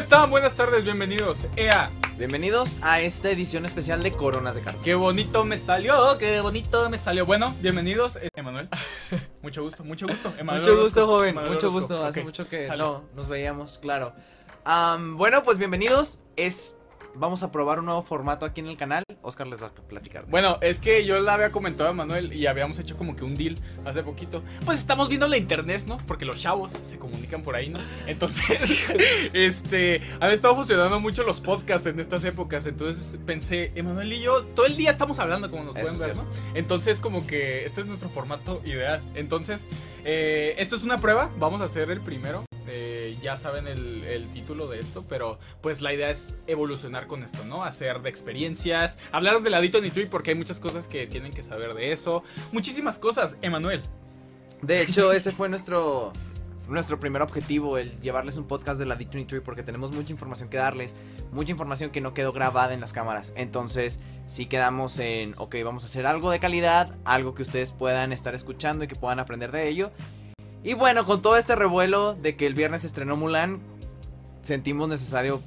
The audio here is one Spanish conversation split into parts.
están? Buenas tardes, bienvenidos. EA. Bienvenidos a esta edición especial de Coronas de Cartón. Qué bonito me salió, qué bonito me salió. Bueno, bienvenidos, Emanuel. Mucho gusto, mucho gusto. Emanuel Mucho gusto, Orozco. joven. Emanuel Mucho Orozco. gusto. Hace mucho que no nos veíamos, claro. Bueno, pues bienvenidos. Es vamos a probar un nuevo formato aquí en el canal. Oscar les va a platicar. de Bueno, eso. es que yo le había comentado a Manuel y habíamos hecho como que un deal hace poquito. Pues estamos viendo la internet, ¿no? Porque los chavos se comunican por ahí, ¿no? Entonces, este, han estado funcionando mucho los podcasts en estas épocas. Entonces pensé, Emanuel y yo, todo el día estamos hablando, como nos Eso pueden ver, ¿no? Entonces, como que este es nuestro formato ideal. Entonces, eh, esto es una prueba. Vamos a hacer el primero. Eh, ya saben el, el título de esto, pero pues la idea es evolucionar con esto, ¿no? Hacer de experiencias, hablar de la Dito Tree porque hay muchas cosas que tienen que saber de eso. Muchísimas cosas, Emanuel. De hecho, ese fue nuestro nuestro primer objetivo, el llevarles un podcast de la D23 Tree porque tenemos mucha información que darles, mucha información que no quedó grabada en las cámaras. Entonces, sí quedamos en, ok, vamos a hacer algo de calidad, algo que ustedes puedan estar escuchando y que puedan aprender de ello. Y bueno, con todo este revuelo de que el viernes estrenó Mulan, sentimos necesario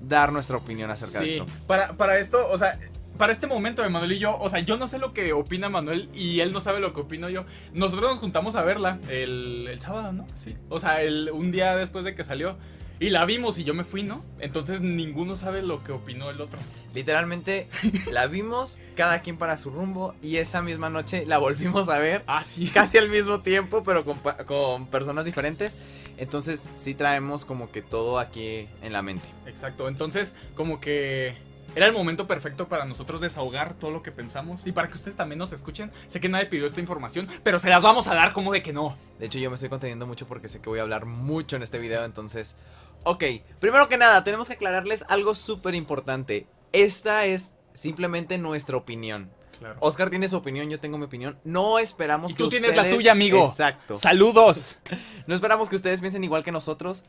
dar nuestra opinión acerca de esto. para, para esto, o sea, para este momento, Emanuel y yo, o sea, yo no sé lo que opina Manuel y él no sabe lo que opino yo. Nosotros nos juntamos a verla el, el sábado, ¿no? Sí. O sea, el, un día después de que salió. Y la vimos y yo me fui, ¿no? Entonces ninguno sabe lo que opinó el otro. Literalmente la vimos, cada quien para su rumbo, y esa misma noche la volvimos a ver. Ah, sí. casi al mismo tiempo, pero con, con personas diferentes. Entonces sí traemos como que todo aquí en la mente. Exacto. Entonces, como que era el momento perfecto para nosotros desahogar todo lo que pensamos y para que ustedes también nos escuchen. Sé que nadie pidió esta información, pero se las vamos a dar como de que no. De hecho yo me estoy conteniendo mucho porque sé que voy a hablar mucho en este video, entonces... Ok, primero que nada, tenemos que aclararles algo súper importante. Esta es simplemente nuestra opinión. Claro. Oscar tiene su opinión, yo tengo mi opinión. No esperamos Y que tú tienes la ustedes- tuya, amigo. Exacto. Saludos. No esperamos que ustedes piensen igual que nosotros.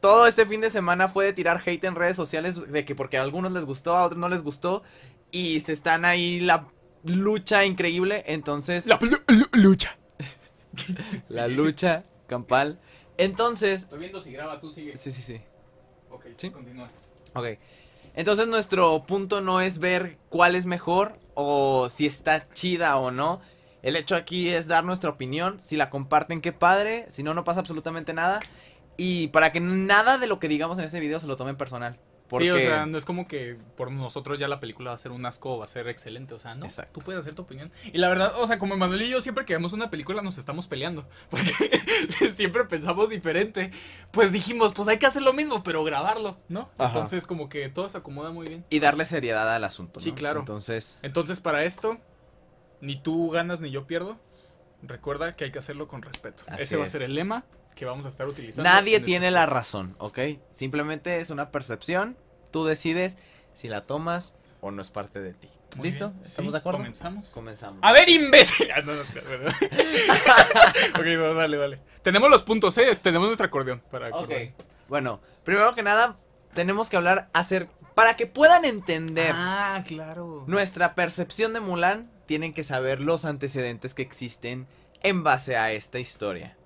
Todo este fin de semana fue de tirar hate en redes sociales de que porque a algunos les gustó, a otros no les gustó y se están ahí la lucha increíble, entonces La lu- lu- lucha. la lucha campal. Entonces, Estoy viendo si graba, tú sigue. sí, sí, sí. Ok, Sí. continúa. Ok. Entonces nuestro punto no es ver cuál es mejor o si está chida o no. El hecho aquí es dar nuestra opinión. Si la comparten, qué padre. Si no, no pasa absolutamente nada. Y para que nada de lo que digamos en este video se lo tomen personal. Porque... Sí, o sea, no es como que por nosotros ya la película va a ser un asco o va a ser excelente, o sea, no. Exacto. Tú puedes hacer tu opinión. Y la verdad, o sea, como Emanuel y yo siempre que vemos una película nos estamos peleando, porque siempre pensamos diferente. Pues dijimos, pues hay que hacer lo mismo, pero grabarlo, ¿no? Ajá. Entonces como que todo se acomoda muy bien. Y darle seriedad al asunto. ¿no? Sí, claro. Entonces, Entonces para esto, ni tú ganas ni yo pierdo. Recuerda que hay que hacerlo con respeto. Así Ese va a ser el lema que vamos a estar utilizando. nadie en tiene la razón, ¿ok? Simplemente es una percepción. Tú decides si la tomas o no es parte de ti. Muy ¿Listo? bien. ¿Estamos Sí, de acuerdo? Comenzamos. Comenzamos. A ver, imbécil. Ah, no, no, ok, no, dale, dale. Tenemos los puntos, ¿eh? Tenemos nuestro acordeón para Ok. Bueno, primero que nada, tenemos que hablar hacer para que puedan entender Ah, claro. nuestra percepción de Mulan, tienen que saber los antecedentes que existen en base a esta historia.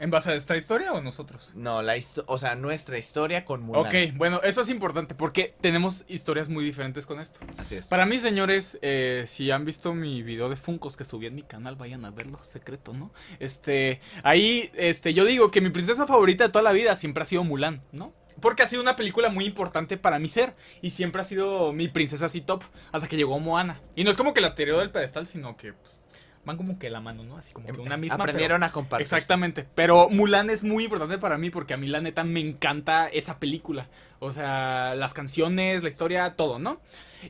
¿En base a esta historia o nosotros? No, la o sea, nuestra historia con Mulan. Ok, bueno, eso es importante porque tenemos historias muy diferentes con esto. Así es. Para mí, señores, eh, si han visto mi video de Funkos que subí en mi canal, vayan a verlo, secreto, ¿no? Este, ahí, este, yo digo que mi princesa favorita de toda la vida siempre ha sido Mulan, ¿no? Porque ha sido una película muy importante para mi ser y siempre ha sido mi princesa así top hasta que llegó Moana. Y no es como que la tiró del pedestal, sino que pues, van como que la mano, ¿no? Así como que una misma. pero- Aprendieron a compartir. Exactamente. Pero Mulan es muy importante para mí porque a mí la neta me encanta esa película. O sea, las canciones, la historia, todo, ¿no?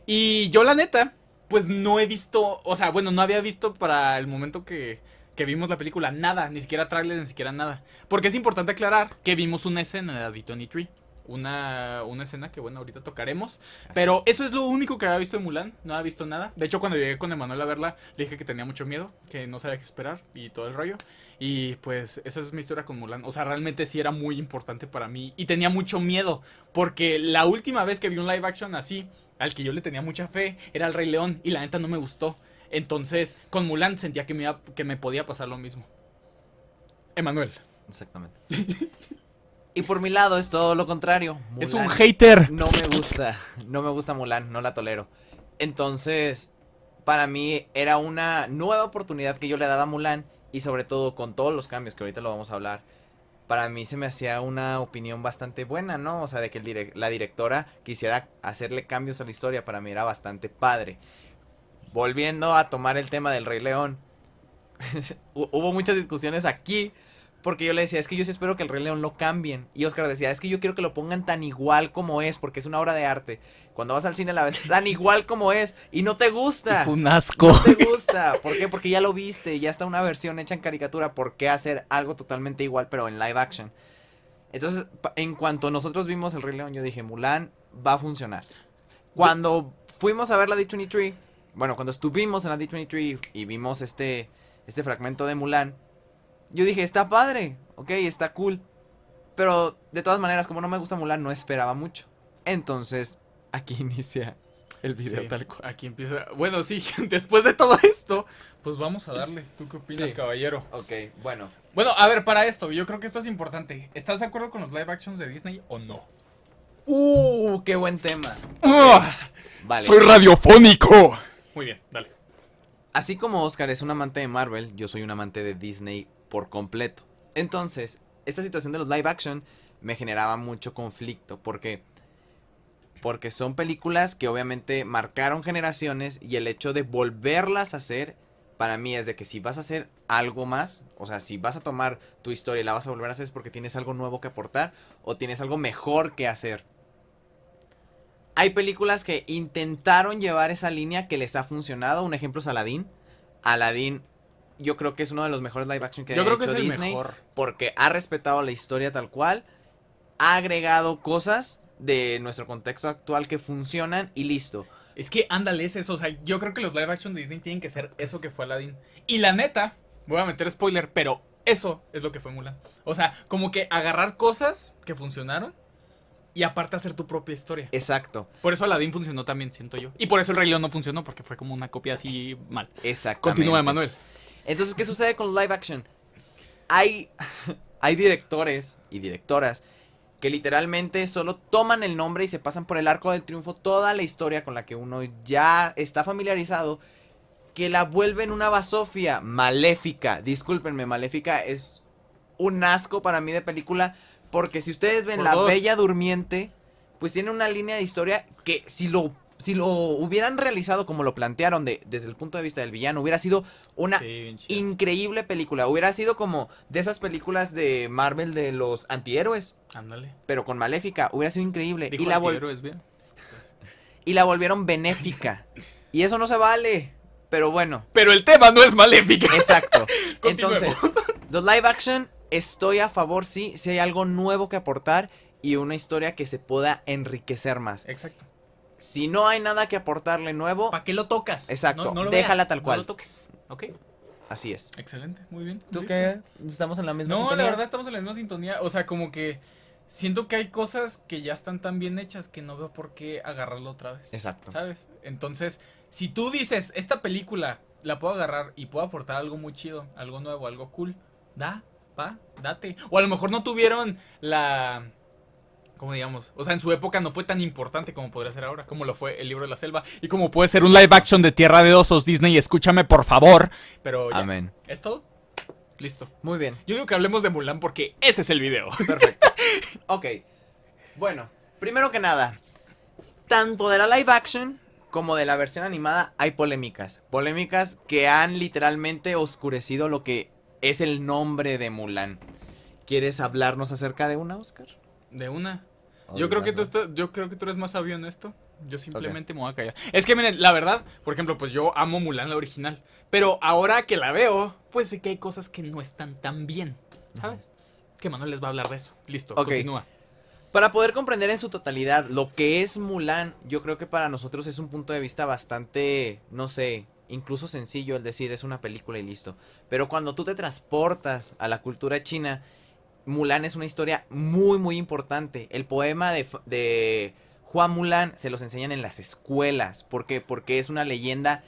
Y yo la neta, pues no he visto, o sea, bueno, no había visto para el momento que, que vimos la película nada, ni siquiera trailer, ni siquiera nada. Porque es importante aclarar que vimos una escena de The 23. Una, una escena que, bueno, ahorita tocaremos. Así Pero es. eso es lo único que había visto de Mulan. No había visto nada. De hecho, cuando llegué con Emanuel a verla, le dije que tenía mucho miedo, que no sabía qué esperar y todo el rollo. Y pues esa es mi historia con Mulan. O sea, realmente sí era muy importante para mí. Y tenía mucho miedo. Porque la última vez que vi un live action así, al que yo le tenía mucha fe, era el Rey León. Y la neta no me gustó. Entonces, con Mulan sentía que me, iba- que me podía pasar lo mismo. Emanuel. Exactamente. Y por mi lado es todo lo contrario. Es un hater. No me gusta, no me gusta Mulan, no la tolero. Entonces, para mí era una nueva oportunidad que yo le daba a Mulan y sobre todo con todos los cambios que ahorita lo vamos a hablar. Para mí se me hacía una opinión bastante buena, ¿no? O sea, de que el la directora quisiera hacerle cambios a la historia, para mí era bastante padre. Volviendo a tomar el tema del Rey León, hu- hubo muchas discusiones aquí porque yo le decía, es que yo sí espero que el Rey León lo cambien. Y Oscar decía, es que yo quiero que lo pongan tan igual como es, porque es una obra de arte. Cuando vas al cine la ves tan igual como es y no te gusta. Fue un asco. No te gusta. ¿Por qué? Porque ya lo viste, ya está una versión hecha en caricatura. ¿Por qué hacer algo totalmente igual pero en live action? Entonces, en cuanto nosotros vimos el Rey León, yo dije, Mulan va a funcionar. Cuando fuimos a ver la D23, bueno, cuando estuvimos en la D23 y vimos este, este fragmento de Mulan, yo dije, está padre, ok, está cool. Pero de todas maneras, como no me gusta Mulan, no esperaba mucho. Entonces, aquí inicia el video Sí, tal cual. Aquí empieza. Bueno, sí, después de todo esto, pues vamos a darle. ¿Tú qué opinas, Sí. caballero? Ok, bueno. Bueno, a ver, para esto, yo creo que esto es importante. ¿Estás de acuerdo con los live actions de Disney o no? Uh, qué buen tema. ¡Ah! Vale. ¡Soy radiofónico! Muy bien, dale. Así como Oscar es un amante de Marvel, yo soy un amante de Disney por completo. Entonces, esta situación de los live action me generaba mucho conflicto. ¿Por qué? Porque son películas que obviamente marcaron generaciones y el hecho de volverlas a hacer, para mí es de que si vas a hacer algo más, o sea, si vas a tomar tu historia y la vas a volver a hacer es porque tienes algo nuevo que aportar o tienes algo mejor que hacer. Hay películas que intentaron llevar esa línea que les ha funcionado. Un ejemplo es Aladdin. Aladdin, yo creo que es uno de los mejores live action que Yo ha creo que hecho es el Disney. mejor. Porque ha respetado la historia tal cual. Ha agregado cosas de nuestro contexto actual que funcionan y listo. Es que ándale, es eso. O sea, yo creo que los live action de Disney tienen que ser eso que fue Aladdin. Y la neta, voy a meter spoiler, pero eso es lo que fue Mulan. O sea, como que agarrar cosas que funcionaron y aparte hacer tu propia historia. Exacto, Por eso Aladdin funcionó también, siento yo. Y por eso el Rey León no funcionó, porque fue como una copia así mal. exactamente. Continúa, Manuel. Entonces, ¿qué sucede con live action? Hay, hay directores y directoras que literalmente solo toman el nombre y se pasan por el arco del triunfo toda la historia con la que uno ya está familiarizado, que la vuelven una basofia maléfica. Discúlpenme, maléfica es un asco para mí de película, porque si ustedes ven Por La dos. Bella Durmiente, pues tiene una línea de historia que si lo... Si lo hubieran realizado como lo plantearon de, desde el punto de vista del villano, hubiera sido una Sí, increíble película. Hubiera sido como de esas películas de Marvel de los antihéroes, Ándale. pero con Maléfica. Hubiera sido increíble. Dijo Y la, vol- antihéroes, bien. y la volvieron benéfica. y eso no se vale. Pero bueno, Pero el tema no es maléfica. exacto. Entonces, los live action, estoy a favor, sí, si hay algo nuevo que aportar y una historia que se pueda enriquecer más. Exacto. Si no hay nada que aportarle nuevo, ¿Para qué lo tocas? Exacto, No- no lo déjala veas, tal no cual. lo toques. Ok. así es. Excelente, muy bien. ¿Tú qué? ¿Estamos en la misma No, sintonía? la verdad estamos en la misma sintonía. O sea, como que siento que hay cosas que ya están tan bien hechas que no veo por qué agarrarlo otra vez. Exacto. ¿Sabes? Entonces, si tú dices, esta película la puedo agarrar y puedo aportar algo muy chido, algo nuevo, algo cool, da, va, date. O a lo mejor no tuvieron la... ¿Cómo digamos? O sea, en su época no fue tan importante como podría ser ahora, como lo fue el libro de la selva. Y como puede ser un live action de Tierra de Osos, Disney, escúchame por favor. Pero ya. Amén. ¿Es todo? Listo. Muy bien. Yo digo que hablemos de Mulan porque ese es el video. Perfecto. ok. Bueno, primero que nada, tanto de la live action como de la versión animada hay polémicas. Polémicas que han literalmente oscurecido lo que es el nombre de Mulan. ¿Quieres hablarnos acerca de una, Oscar? De una. ¿O Yo creo que tú estás- yo creo que tú eres más sabio en esto. Yo simplemente me voy a callar. Es que miren, la verdad, por ejemplo, pues yo amo Mulan la original, pero ahora que la veo, pues sé que hay cosas que no están tan bien, ¿sabes? Que Manuel les va a hablar de eso. Listo, continúa. Para poder comprender en su totalidad lo que es Mulan, yo creo que para nosotros es un punto de vista bastante, no sé, incluso sencillo el decir es una película y listo. Pero cuando tú te transportas a la cultura china, Mulan es una historia muy, muy importante. El poema de, de Juan Mulan se los enseñan en las escuelas. ¿Por qué? Porque es una leyenda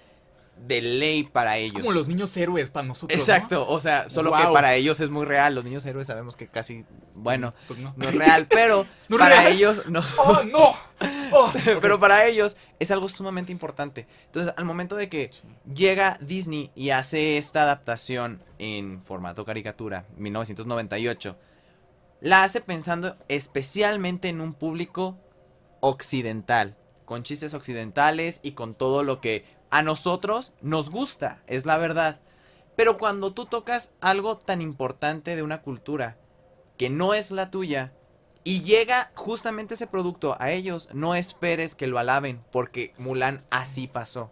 de ley para ellos. Es como los niños héroes para nosotros. Exacto, o sea, solo que para ellos es muy real. Los niños héroes sabemos que casi, bueno, Pues no. no es real, pero ¿No es para real? ellos, no. ¡Oh, no! Oh, Pero para ellos es algo sumamente importante. Entonces, al momento de que llega Disney y hace esta adaptación en formato caricatura, 1998, la hace pensando especialmente en un público occidental, con chistes occidentales y con todo lo que a nosotros nos gusta, es la verdad. Pero cuando tú tocas algo tan importante de una cultura que no es la tuya, y llega justamente ese producto a ellos, no esperes que lo alaben, porque Mulan así pasó.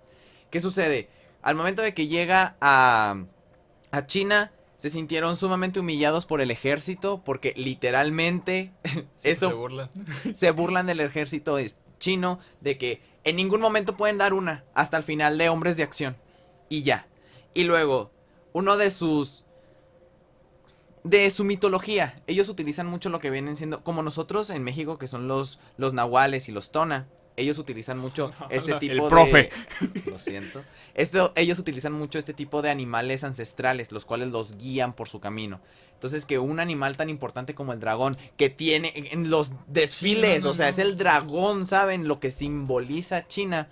¿Qué sucede? Al momento de que llega a, a China, se sintieron sumamente humillados por el ejército, porque literalmente Sí, eso Se burlan. se burlan del ejército chino, de que en ningún momento pueden dar una, hasta el final de Hombres de Acción. Y ya. Y luego, uno de sus... De su mitología. Ellos utilizan mucho lo que vienen siendo... Como nosotros en México, que son los, los nahuales y los tona. Ellos utilizan mucho este El tipo profe. de... Lo siento. Esto, ellos utilizan mucho este tipo de animales ancestrales, los cuales los guían por su camino. Entonces, que un animal tan importante como el dragón, que tiene en los desfiles, no, o sea, no. es el dragón, ¿saben? Lo que simboliza China,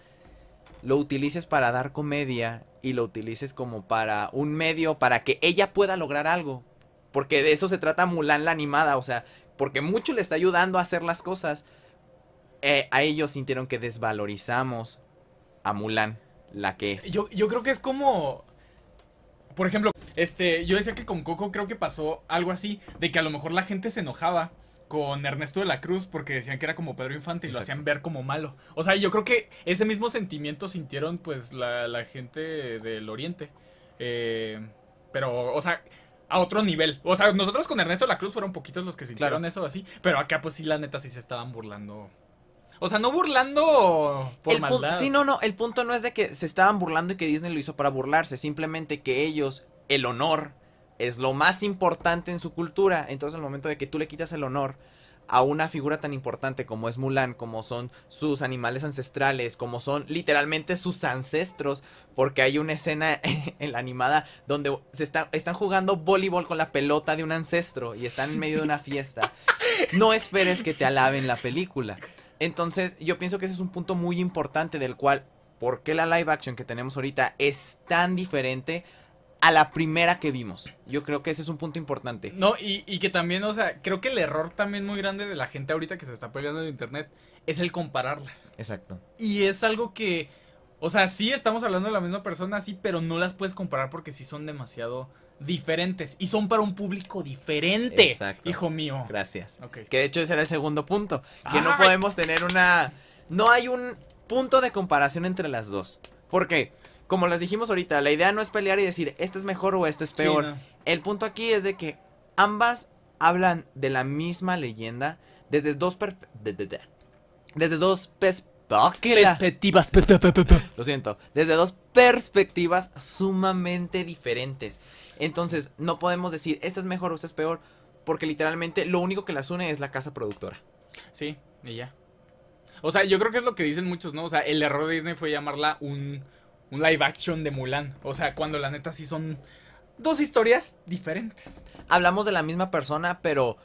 lo utilices para dar comedia y lo utilices como para un medio para que ella pueda lograr algo. Porque de eso se trata Mulan la animada, o sea, porque mucho le está ayudando a hacer las cosas. Eh, a ellos sintieron que desvalorizamos a Mulan, la que es. Yo, yo creo que es como. Por ejemplo, este, yo decía que con Coco creo que pasó algo así, de que a lo mejor la gente se enojaba con Ernesto de la Cruz porque decían que era como Pedro Infante y lo hacían ver como malo. O sea, yo creo que ese mismo sentimiento sintieron pues la, la gente del Oriente. Eh, pero, o sea, a otro nivel. O sea, nosotros con Ernesto de la Cruz fueron poquitos los que sintieron Claro. eso así, pero acá pues sí, la neta sí se estaban burlando. O sea, no burlando por el maldad. sí, no, no, el punto no es de que se estaban burlando y que Disney lo hizo para burlarse, simplemente que ellos, el honor es lo más importante en su cultura, entonces al momento de que tú le quitas el honor a una figura tan importante como es Mulan, como son sus animales ancestrales, como son literalmente sus ancestros, porque hay una escena en la animada donde se está, están jugando voleibol con la pelota de un ancestro y están en medio de una fiesta. No esperes que te alaben la película. Entonces, yo pienso que ese es un punto muy importante del cual, ¿por qué la live action que tenemos ahorita es tan diferente a la primera que vimos? Yo creo que ese es un punto importante. No, y, y que también, o sea, creo que el error también muy grande de la gente ahorita que se está peleando en internet es el compararlas. Exacto. Y es algo que, o sea, sí estamos hablando de la misma persona, sí, pero no las puedes comparar porque sí son demasiado diferentes. Y son para un público diferente, Exacto. hijo mío. Gracias. Que de hecho ese era el segundo punto. Que no podemos tener una... No hay un punto de comparación entre las dos. ¿Por qué? Como les dijimos ahorita, la idea no es pelear y decir, este es mejor o este es peor. Sí, no. El punto aquí es de que ambas hablan de la misma leyenda desde dos per- de- de- de- desde dos pers- ¡Ah, Perspectivas. pe- pe- pe- pe- pe. Lo siento, desde dos perspectivas sumamente diferentes. Entonces, no podemos decir esta es mejor o esta es peor, porque literalmente lo único que las une es la casa productora. Sí, y ya. O sea, yo creo que es lo que dicen muchos, ¿no? O sea, el error de Disney fue llamarla un, un live action de Mulan. O sea, cuando la neta sí son dos historias diferentes. Hablamos de la misma persona, pero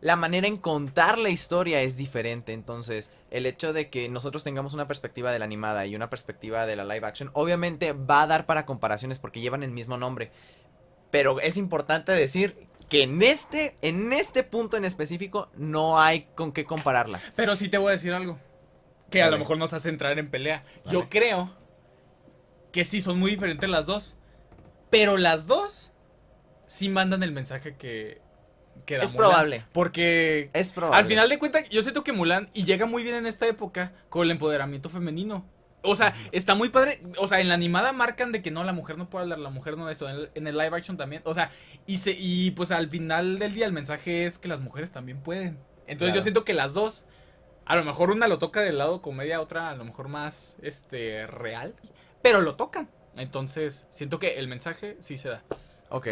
la manera en contar la historia es diferente. Entonces, el hecho de que nosotros tengamos una perspectiva de la animada y una perspectiva de la live action, obviamente va a dar para comparaciones porque llevan el mismo nombre. Pero es importante decir que en este, en este punto en específico no hay con qué compararlas. Pero sí te voy a decir algo. Que a lo mejor nos hace entrar en pelea. Yo creo que sí, son muy diferentes las dos. Pero las dos sí mandan el mensaje que, que da Es Mulan. probable. Porque Es probable. al final de cuentas, yo siento que Mulan, y llega muy bien en esta época, con el empoderamiento femenino. O sea, está muy padre. O sea, en la animada marcan de que no, la mujer no puede hablar, la mujer no esto. En el, en el live action también. O sea, y, se, y pues al final del día el mensaje es que las mujeres también pueden. Entonces yo siento que las dos, a lo mejor una lo toca del lado comedia, otra a lo mejor más este real, pero lo tocan. Entonces, siento que el mensaje sí se da. Ok.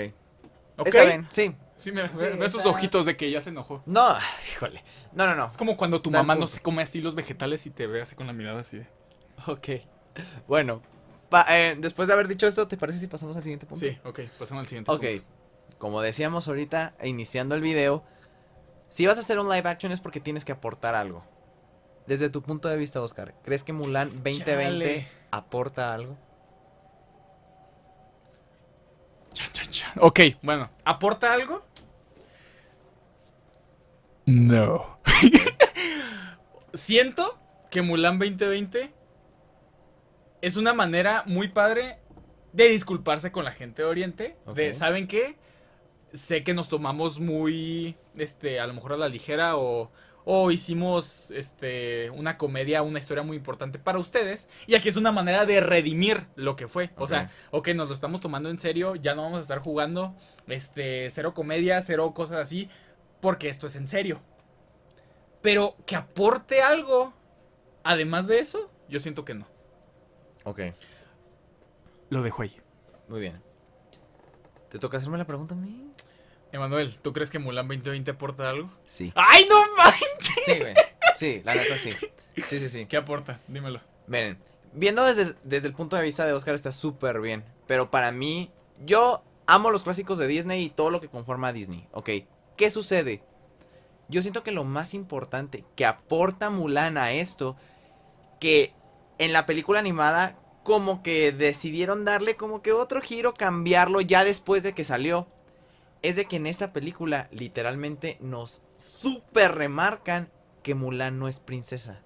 ¿Ok? Está bien, sí. Sí, mira, Sí, ve, ve sus está- ojitos de que ya se enojó. No, híjole. No, no, no. Es como cuando tu mamá no se come así los vegetales y te ve así con la mirada así. de- Ok. Bueno, pa- eh, después de haber dicho esto, ¿te parece si pasamos al siguiente punto? Sí, ok, pasamos al siguiente. Ok, punto. como decíamos ahorita, iniciando el video, si vas a hacer un live action es porque tienes que aportar algo. Desde tu punto de vista, Oscar, ¿crees que Mulan 2020 Chale. aporta algo? Chan, chan, chan. Ok, bueno, ¿aporta algo? No. Siento que Mulan 2020 es una manera muy padre de disculparse con la gente de Oriente. De. ¿saben qué? Sé que nos tomamos muy, este, a lo mejor a la ligera o, o hicimos, este, una comedia, una historia muy importante para ustedes. Y aquí es una manera de redimir lo que fue. O sea, ok, nos lo estamos tomando en serio, ya no vamos a estar jugando, este, cero comedia, cero cosas así, porque esto es en serio. Pero que aporte algo, además de eso, yo siento que no. Ok, Lo dejo ahí. muy bien. ¿Te toca hacerme la pregunta a mí? Emanuel, ¿tú crees que Mulan 2020 aporta algo? Sí. ¡Ay, no manches! Sí, güey. Sí, la neta sí. Sí, sí, sí. ¿Qué aporta? Dímelo. Miren, viendo desde, desde el punto de vista de Oscar está súper bien. Pero para mí, yo amo los clásicos de Disney y todo lo que conforma a Disney. Ok, ¿qué sucede? Yo siento que lo más importante que aporta Mulan a esto, que en la película animada como que decidieron darle como que otro giro, cambiarlo ya después de que salió, es de que en esta película literalmente nos súper remarcan que Mulan no es princesa,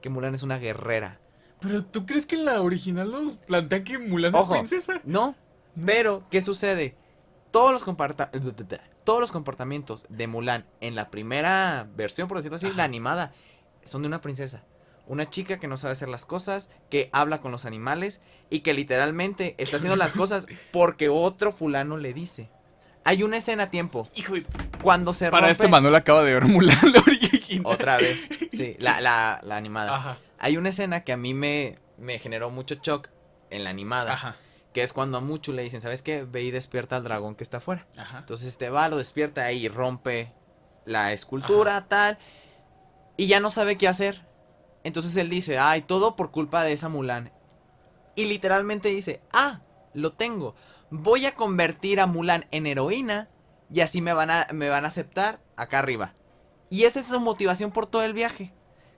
que Mulan es una guerrera. ¿Pero tú crees que en la original nos plantean que Mulan Ojo. es princesa? No, pero ¿qué sucede? Todos los, comparta- todos los comportamientos de Mulan en la primera versión, por decirlo así, Ajá. la animada, son de una princesa. Una chica que no sabe hacer las cosas, que habla con los animales y que literalmente está haciendo las cosas porque otro fulano le dice. Hay una escena a tiempo Hijo de... cuando se Para rompe esto Manuel acaba de ver Mulan la original. otra vez, sí, la, la, la animada. Ajá, Hay una escena que a mí me, me generó mucho shock en la animada, ajá, que es cuando a Muchu le dicen, ¿sabes qué? Ve y despierta al dragón que está afuera. ajá. Entonces este va, lo despierta ahí y rompe la escultura, tal. Y ya no sabe qué hacer. Entonces él dice, ay, todo por culpa de esa Mulan. Y literalmente dice, ah, lo tengo. Voy a convertir a Mulan en heroína y así me van a, me van a aceptar acá arriba. Y esa es su motivación por todo el viaje.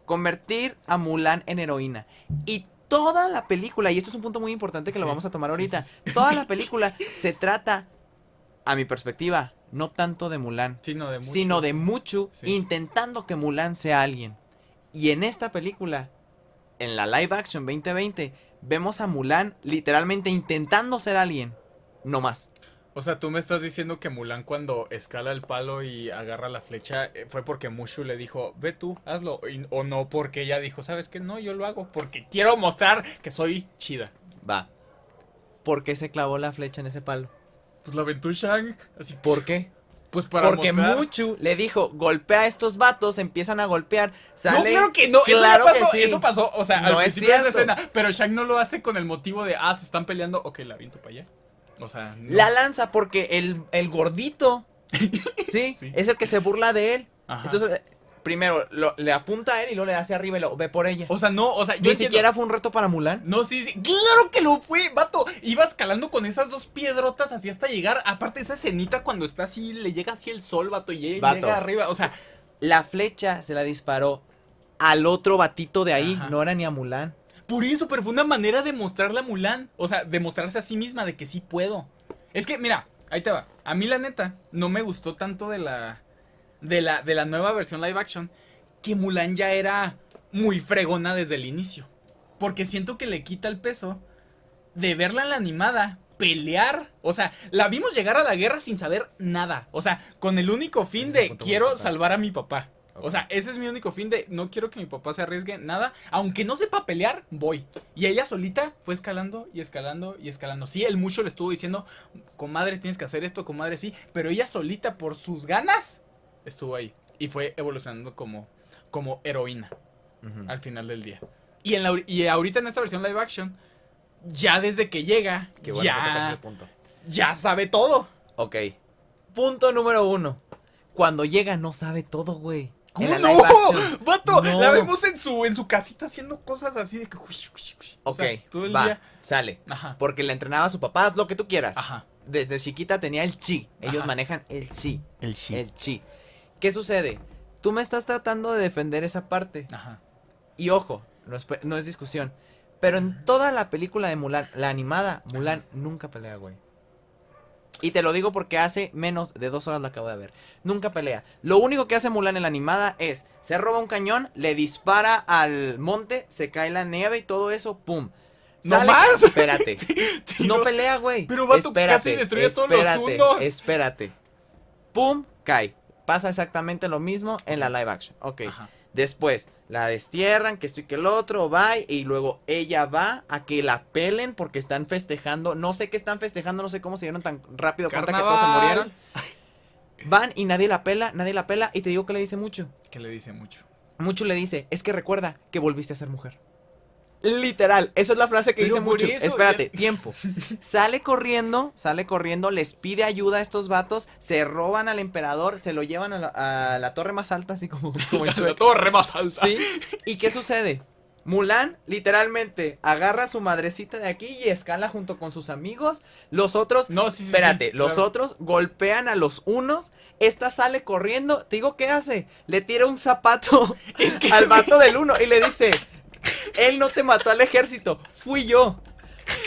Convertir a Mulan en heroína. Y toda la película, y esto es un punto muy importante que lo vamos a tomar sí, ahorita, sí, toda la película se trata, a mi perspectiva, no tanto de Mulan, Sí, no, de mucho. sino de Muchu intentando que Mulan sea alguien. Y en esta película, en la live action 2020, vemos a Mulan literalmente intentando ser alguien. No más. O sea, tú me estás diciendo que Mulan cuando escala el palo y agarra la flecha eh, fue porque Mushu le dijo, ve tú, hazlo. y- o no porque ella dijo, ¿sabes qué? No, yo lo hago porque quiero mostrar que soy chida. Va. ¿Por qué se clavó la flecha en ese palo? Pues la aventó Shang. Así, ¿Por qué? Pues para Porque mostrar. Muchu le dijo, golpea a estos vatos, empiezan a golpear. Sale... No, claro que no, Claro eso que pasó, sí. eso pasó, o sea, No al es principio de esa escena, pero Shang no lo hace con el motivo de, ah, se están peleando, ok, la aviento para allá. O sea, no. La lanza porque el, el gordito, ¿sí? Sí. Es el que se burla de él. Ajá. Entonces, eh, primero lo- le apunta a él y luego le hace arriba y lo ve por ella. o sea, no, o sea, yo Ni entiendo- siquiera fue un reto para Mulan. No, sí, sí. Claro que lo fue, vato. Iba escalando con esas dos piedrotas así hasta llegar. Aparte, esa escenita cuando está así, le llega así el sol, vato, y ella Vato. llega arriba. O sea, La flecha se la disparó al otro batito de ahí, Ajá. no era ni a Mulan. Por eso, pero fue una manera de mostrarle a Mulan. O sea, de mostrarse a sí misma de que sí puedo. Es que, mira, ahí te va. A mí, la neta, no me gustó tanto de la. De la, de la nueva versión live action. Que Mulan ya era muy fregona desde el inicio. Porque siento que le quita el peso de verla en la animada pelear. O sea, la vimos llegar a la guerra sin saber nada. O sea, con el único fin de quiero salvar a mi papá. O sea, ese es mi único fin de no quiero que mi papá se arriesgue nada. Aunque no sepa pelear, voy. Y ella solita fue escalando y escalando y escalando. Sí, el mucho le estuvo diciendo, comadre, tienes que hacer esto, comadre, sí. Pero ella solita, por sus ganas, estuvo ahí. Y fue evolucionando como, como heroína al final del día. Y, en la, y ahorita en esta versión live action, ya desde que llega, Qué bueno que ya, punto. ya sabe todo. Ok. Punto número uno. Cuando llega no sabe todo, güey. ¿Cómo la no? Vato, No. la vemos en su, en su casita haciendo cosas así de que. ush, ush, ush. O Ok, sea, todo el va, día. sale. Ajá. Porque le entrenaba a su papá, haz lo que tú quieras. Ajá. Desde chiquita tenía el chi. Ellos Ajá. manejan el chi. El shit. El chi. ¿Qué sucede? Tú me estás tratando de defender esa parte. Ajá. Y ojo, no es, no es discusión. Pero en toda la película de Mulan, la animada, Mulan nunca pelea, güey. Y te lo digo porque hace menos de dos horas la acabo de ver. Nunca pelea. Lo único que hace Mulan en la animada es, se roba un cañón, le dispara al monte, se cae la nieve y todo eso, ¡pum! ¿No Sale- más? Espérate. No pelea, güey. Pero, vato, espérate, casi destruye todos los hundos. Espérate. Pum, cae. Pasa exactamente lo mismo en la live action. Ok. Ajá. Después la destierran, que esto y que el otro, va y luego ella va a que la pelen porque están festejando. No sé qué están festejando, no sé cómo se dieron tan rápido cuenta que todos se murieron. Van y nadie la pela, nadie la pela y te digo que le dice mucho. Que le dice mucho. Mucho le dice, es que recuerda que volviste a ser mujer. Literal, esa es la frase que Pero dice mucho. eso, Espérate, ya- tiempo. Sale corriendo, sale corriendo, les pide ayuda a estos vatos, se roban al emperador, se lo llevan a la, a la torre más alta, así como, como La torre más alta. ¿Sí? ¿Y qué sucede? Mulan literalmente agarra a su madrecita de aquí y escala junto con sus amigos. Los otros No, sí, sí. Espérate, sí, los claro. otros golpean a los unos. Esta sale corriendo. Te digo, ¿qué hace? Le tira un zapato Es que- al vato del uno y le dice: Él no te mató al ejército, fui yo.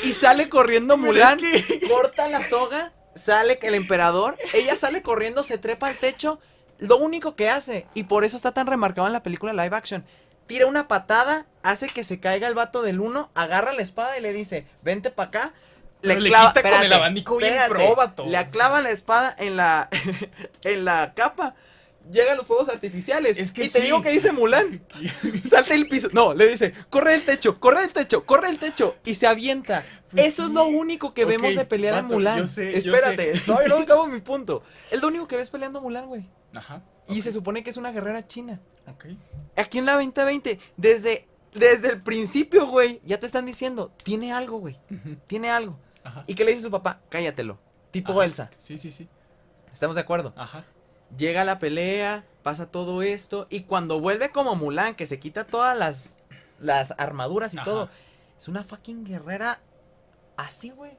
Y sale corriendo Mulan, es que- corta la soga, sale que el emperador. Ella sale corriendo, se trepa al techo. Lo único que hace, y por eso está tan remarcado en la película live action. Tira una patada, hace que se caiga el vato del uno, agarra la espada y le dice, vente para acá. Pero le quita con el abanico bien. Le clava la espada en la, en la capa. Llegan los fuegos artificiales. Es que y te sí. digo que dice Mulan. Salta el piso. No, le dice, corre el techo, corre el techo, corre el techo. Y se avienta. Pues Eso es lo único que vemos de pelear a Mulan. yo sé, yo Espérate, sé. todavía no acabo mi punto. Es lo único que ves peleando a Mulan, güey. Ajá. Y se supone que es una guerrera china. Ok. Aquí en la 2020, desde, desde el principio, güey, ya te están diciendo, tiene algo, güey. Tiene algo. Ajá. ¿Y qué le dice su papá? Cállatelo. Tipo Ajá. Elsa. Sí, sí, sí. ¿Estamos de acuerdo? Ajá. Llega la pelea, pasa todo esto. Y cuando vuelve como Mulan, que se quita todas las, las armaduras y Ajá. todo, es una fucking guerrera así, güey.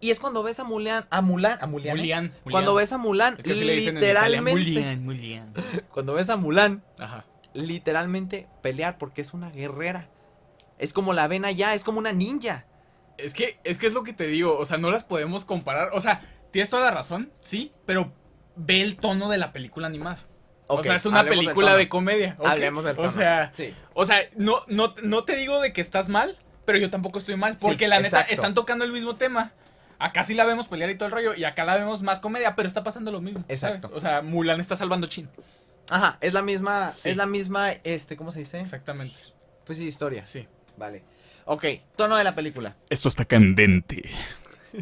Y es cuando ves a Mulan, a Mulan, a Mulan. ¿eh? Mulian. Cuando ves a Mulan, Es que literalmente. Mulian, Mulian. Cuando ves a Mulan, Ajá. literalmente pelear porque es una guerrera. Es como la ven allá, es como una ninja. Es que, es que es lo que te digo, o sea, no las podemos comparar. O sea, tienes toda la razón, sí, pero ve el tono de la película animada. O sea, es una película de comedia. Hablemos del tono. O sea, sí. o sea, no, no, no te digo de que estás mal, pero yo tampoco estoy mal. Porque Sí, la neta, exacto. están tocando el mismo tema. Acá sí la vemos pelear y todo el rollo, y acá la vemos más comedia, pero está pasando lo mismo. ¿sabes? Exacto. O sea, Mulan está salvando Chin. Ajá, es la misma, Sí. es la misma, este, ¿cómo se dice? Exactamente. Pues sí, historia. Sí. Vale. Ok, tono de la película. Esto está candente.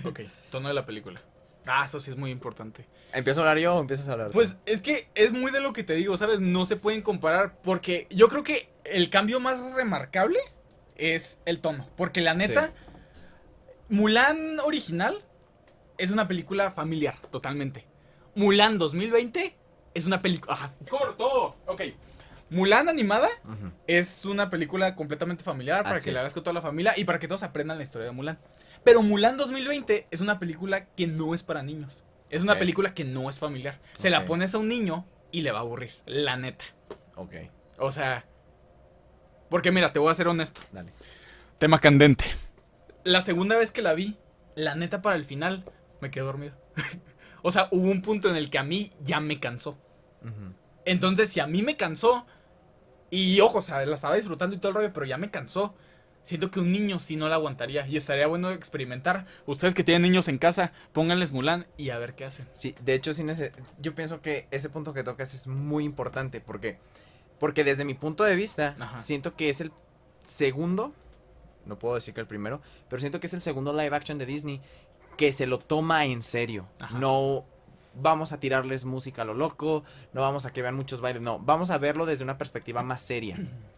Ok, tono de la película. Ah, eso sí es muy importante. ¿Empiezo a hablar yo o empiezas a hablar tú? Pues es que es muy de lo que te digo, ¿sabes? No se pueden comparar porque yo creo que el cambio más remarcable es el tono. Porque la neta, Mulan original es una película familiar, totalmente. Mulan 2020 es una película... Ajá, corto. Ok. Mulan animada es una película completamente familiar para Así que la veas con toda la familia y para que todos aprendan la historia de Mulan. Pero Mulan 2020 es una película que no es para niños. Es una película que no es familiar. Se la pones a un niño y le va a aburrir, la neta. Ok, O sea, porque mira, te voy a ser honesto. dale. Tema candente. La segunda vez que la vi, la neta para el final me quedé dormido. o sea, hubo un punto en el que a mí ya me cansó. Entonces, si a mí me cansó, y ojo, o sea, la estaba disfrutando y todo el rollo, pero ya me cansó. Siento que un niño sí no la aguantaría. Y estaría bueno experimentar. Ustedes que tienen niños en casa, pónganles Mulan y a ver qué hacen. Sí, de hecho, sí nece- yo pienso que ese punto que tocas es muy importante porque, porque desde mi punto de vista, Ajá. siento que es el segundo, no puedo decir que el primero, pero siento que es el segundo live action de Disney que se lo toma en serio. Ajá. No vamos a tirarles música a lo loco, no vamos a que vean muchos bailes, no, vamos a verlo desde una perspectiva más seria.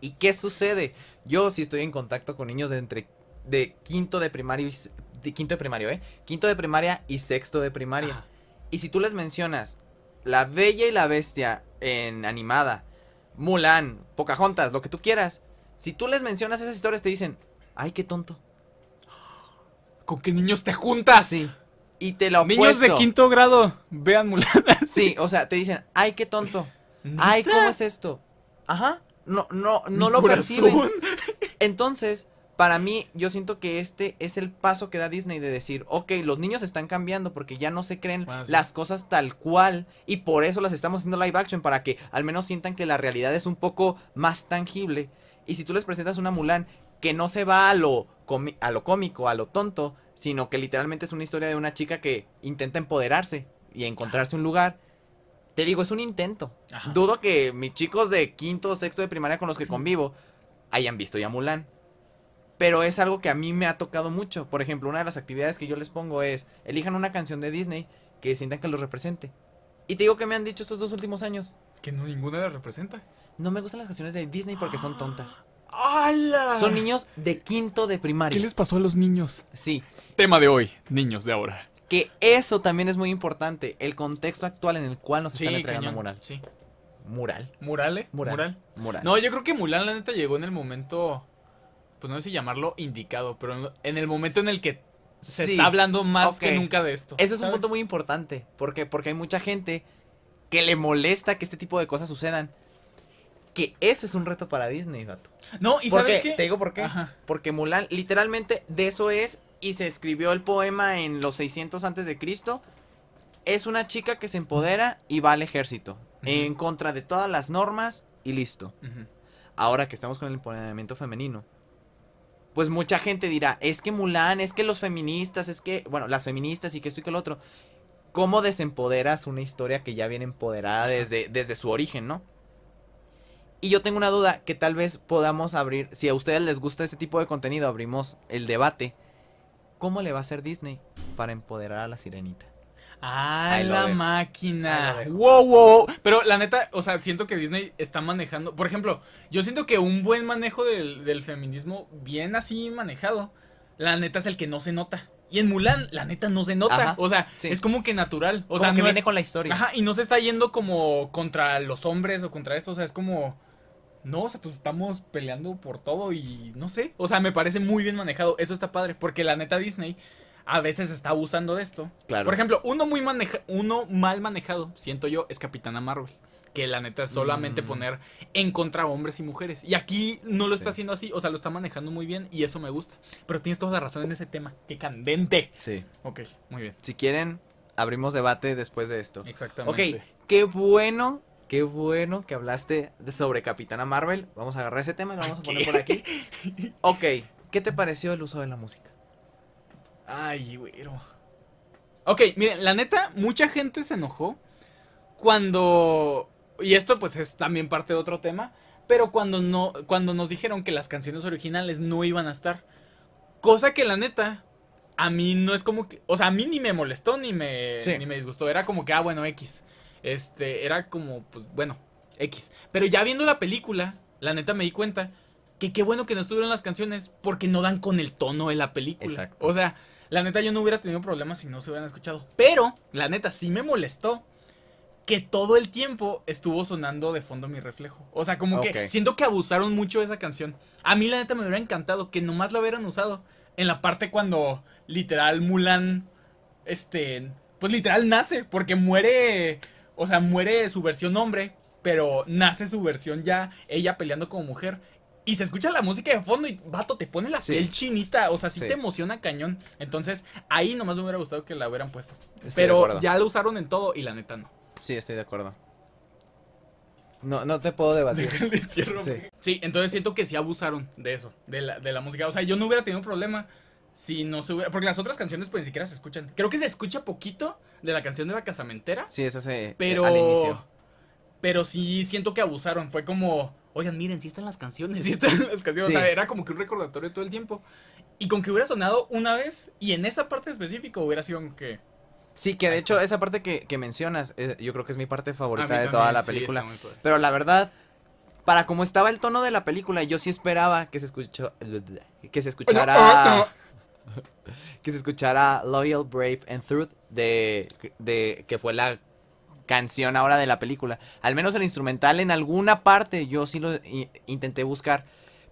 ¿Y qué sucede? Yo sí estoy en contacto con niños de entre de quinto de primario y de quinto de primario, ¿eh? Quinto de primaria y sexto de primaria. Ajá. Y si tú les mencionas La Bella y la Bestia en animada, Mulan, Pocahontas, lo que tú quieras. Si tú les mencionas esas historias, te dicen, ay, qué tonto. ¿Con qué niños te juntas? Sí. Y te lo Niños de quinto grado, vean Mulan. Sí, o sea, te dicen, ay, qué tonto. Ay, ¿cómo es esto? Ajá. No, no, no lo corazón. perciben. Entonces, para mí, yo siento que este es el paso que da Disney de decir, ok, los niños están cambiando porque ya no se creen Bueno, sí. las cosas tal cual y por eso las estamos haciendo live action para que al menos sientan que la realidad es un poco más tangible. Y si tú les presentas una Mulan que no se va a lo, a lo cómico, a lo tonto, sino que literalmente es una historia de una chica que intenta empoderarse y encontrarse un lugar. Te digo, es un intento. Ajá. Dudo que mis chicos de quinto o sexto de primaria con los que convivo hayan visto ya Mulan. Pero es algo que a mí me ha tocado mucho. Por ejemplo, una de las actividades que yo les pongo es, elijan una canción de Disney que sientan que los represente. Y te digo que me han dicho estos dos últimos años. Que no ninguna la representa. No me gustan las canciones de Disney porque son tontas. ¡Hala! Son niños de quinto de ¿Qué primaria. les pasó a los niños? Sí. Tema de hoy, niños de ahora. Que eso también es muy importante. El contexto actual en el cual nos Sí, están entregando cañón. mural. Sí. Mural. Murale. Mural. Mural. Mural. No, yo creo que Mulan, la neta, llegó en el momento. Pues no sé si llamarlo indicado, pero en- el momento en el que se Sí. está hablando más que nunca de esto. Eso es un punto muy importante. ¿Por qué? Porque hay mucha gente que le molesta que este tipo de cosas sucedan. Que ese es un reto para Disney, gato. No, y ¿Por sabes qué? qué? Te digo por qué. Ajá. Porque Mulan, literalmente, de eso es. Y se escribió el poema en los 600 antes de Cristo. Es una chica que se empodera y va al ejército. En contra de todas las normas y listo. Ahora que estamos con el empoderamiento femenino. Pues mucha gente dirá, es que Mulan, es que los feministas, es que, bueno, las feministas y que esto y que lo otro. ¿Cómo desempoderas una historia que ya viene empoderada desde, desde su origen, no? Y yo tengo una duda que tal vez podamos abrir, si a ustedes les gusta este tipo de contenido, abrimos el debate. ¿Cómo le va a hacer Disney para empoderar a la sirenita? Ah, la máquina. Wow, wow. Pero la neta, o sea, siento que Disney está manejando. Por ejemplo, yo siento que un buen manejo del, del feminismo, bien así manejado, la neta es el que no se nota. Y en Mulan, la neta no se nota. Ajá, o sea, sí. es como que natural. O O sea, sea, que no viene es- con la historia. Ajá, y no se está yendo como contra los hombres o contra esto. O sea, es como. No, o sea, pues estamos peleando por todo y no sé. O sea, me parece muy bien manejado. Eso está padre. Porque la neta Disney a veces está abusando de esto. Claro. Por ejemplo, uno muy maneja uno mal manejado, siento yo, es Capitana Marvel. Que la neta es solamente Mm. poner en contra hombres y mujeres. Y aquí no lo está haciendo así. O sea, lo está manejando muy bien y eso me gusta. Pero tienes toda la razón en ese tema. Qué candente. Sí. Ok, muy bien. Si quieren, abrimos debate después de esto. Exactamente. Ok, qué bueno, qué bueno que hablaste sobre Capitana Marvel. Vamos a agarrar ese tema y lo vamos a poner por aquí. Ok, ¿qué te pareció el uso de la música? Ay, güero. Ok, miren, la neta, mucha gente se enojó cuando. Y esto, pues, es también parte de otro tema. Pero cuando no. Cuando nos dijeron que las canciones originales no iban a estar. Cosa que la neta. A mí no es como que. O sea, a mí ni me molestó ni me. Sí. ni me disgustó. Era como que, ah, bueno, X. Este. Era como, pues, bueno, X. Pero ya viendo la película, la neta me di cuenta. Que qué bueno que no estuvieron las canciones. Porque no dan con el tono de la película. Exacto. O sea, la neta yo no hubiera tenido problemas si no se hubieran escuchado. Pero, la neta sí me molestó que todo el tiempo estuvo sonando de fondo mi reflejo. O sea, como que siento que abusaron mucho de esa canción. A mí la neta me hubiera encantado que nomás la hubieran usado en la parte cuando literal Mulan, este, pues literal nace, porque muere, o sea, muere su versión hombre, pero nace su versión ya, ella peleando como mujer. Y se escucha la música de fondo y, vato, te pone la Sí. piel chinita. O sea, sí, Sí. te emociona cañón. Entonces, ahí nomás me hubiera gustado que la hubieran puesto. Estoy Pero ya la usaron en todo y la neta no. Sí, estoy de acuerdo. No, no te puedo debatir. Sí. Sí. entonces siento que sí abusaron de eso, de la, de la música. O sea, yo no hubiera tenido problema si no se hubiera. Porque las otras canciones, pues ni siquiera se escuchan. Creo que se escucha poquito de la canción de la casamentera. Sí, eso se Pero. al inicio. Pero sí siento que abusaron. Fue como. Oigan, miren, sí están las canciones, sí están las canciones. Sí. O sea, era como que un recordatorio todo el tiempo. Y con que hubiera sonado una vez y en esa parte específica hubiera sido como que. Sí, que de hecho esa parte que, que mencionas, eh, yo creo que es mi parte favorita de también, toda la película. Pero la verdad, para como estaba el tono de la película, yo sí esperaba que se escuchó, que se escuchara, que se escuchara Loyal, Brave and Truth de, de que fue la canción ahora de la película. Al menos el instrumental en alguna parte yo sí lo intenté buscar.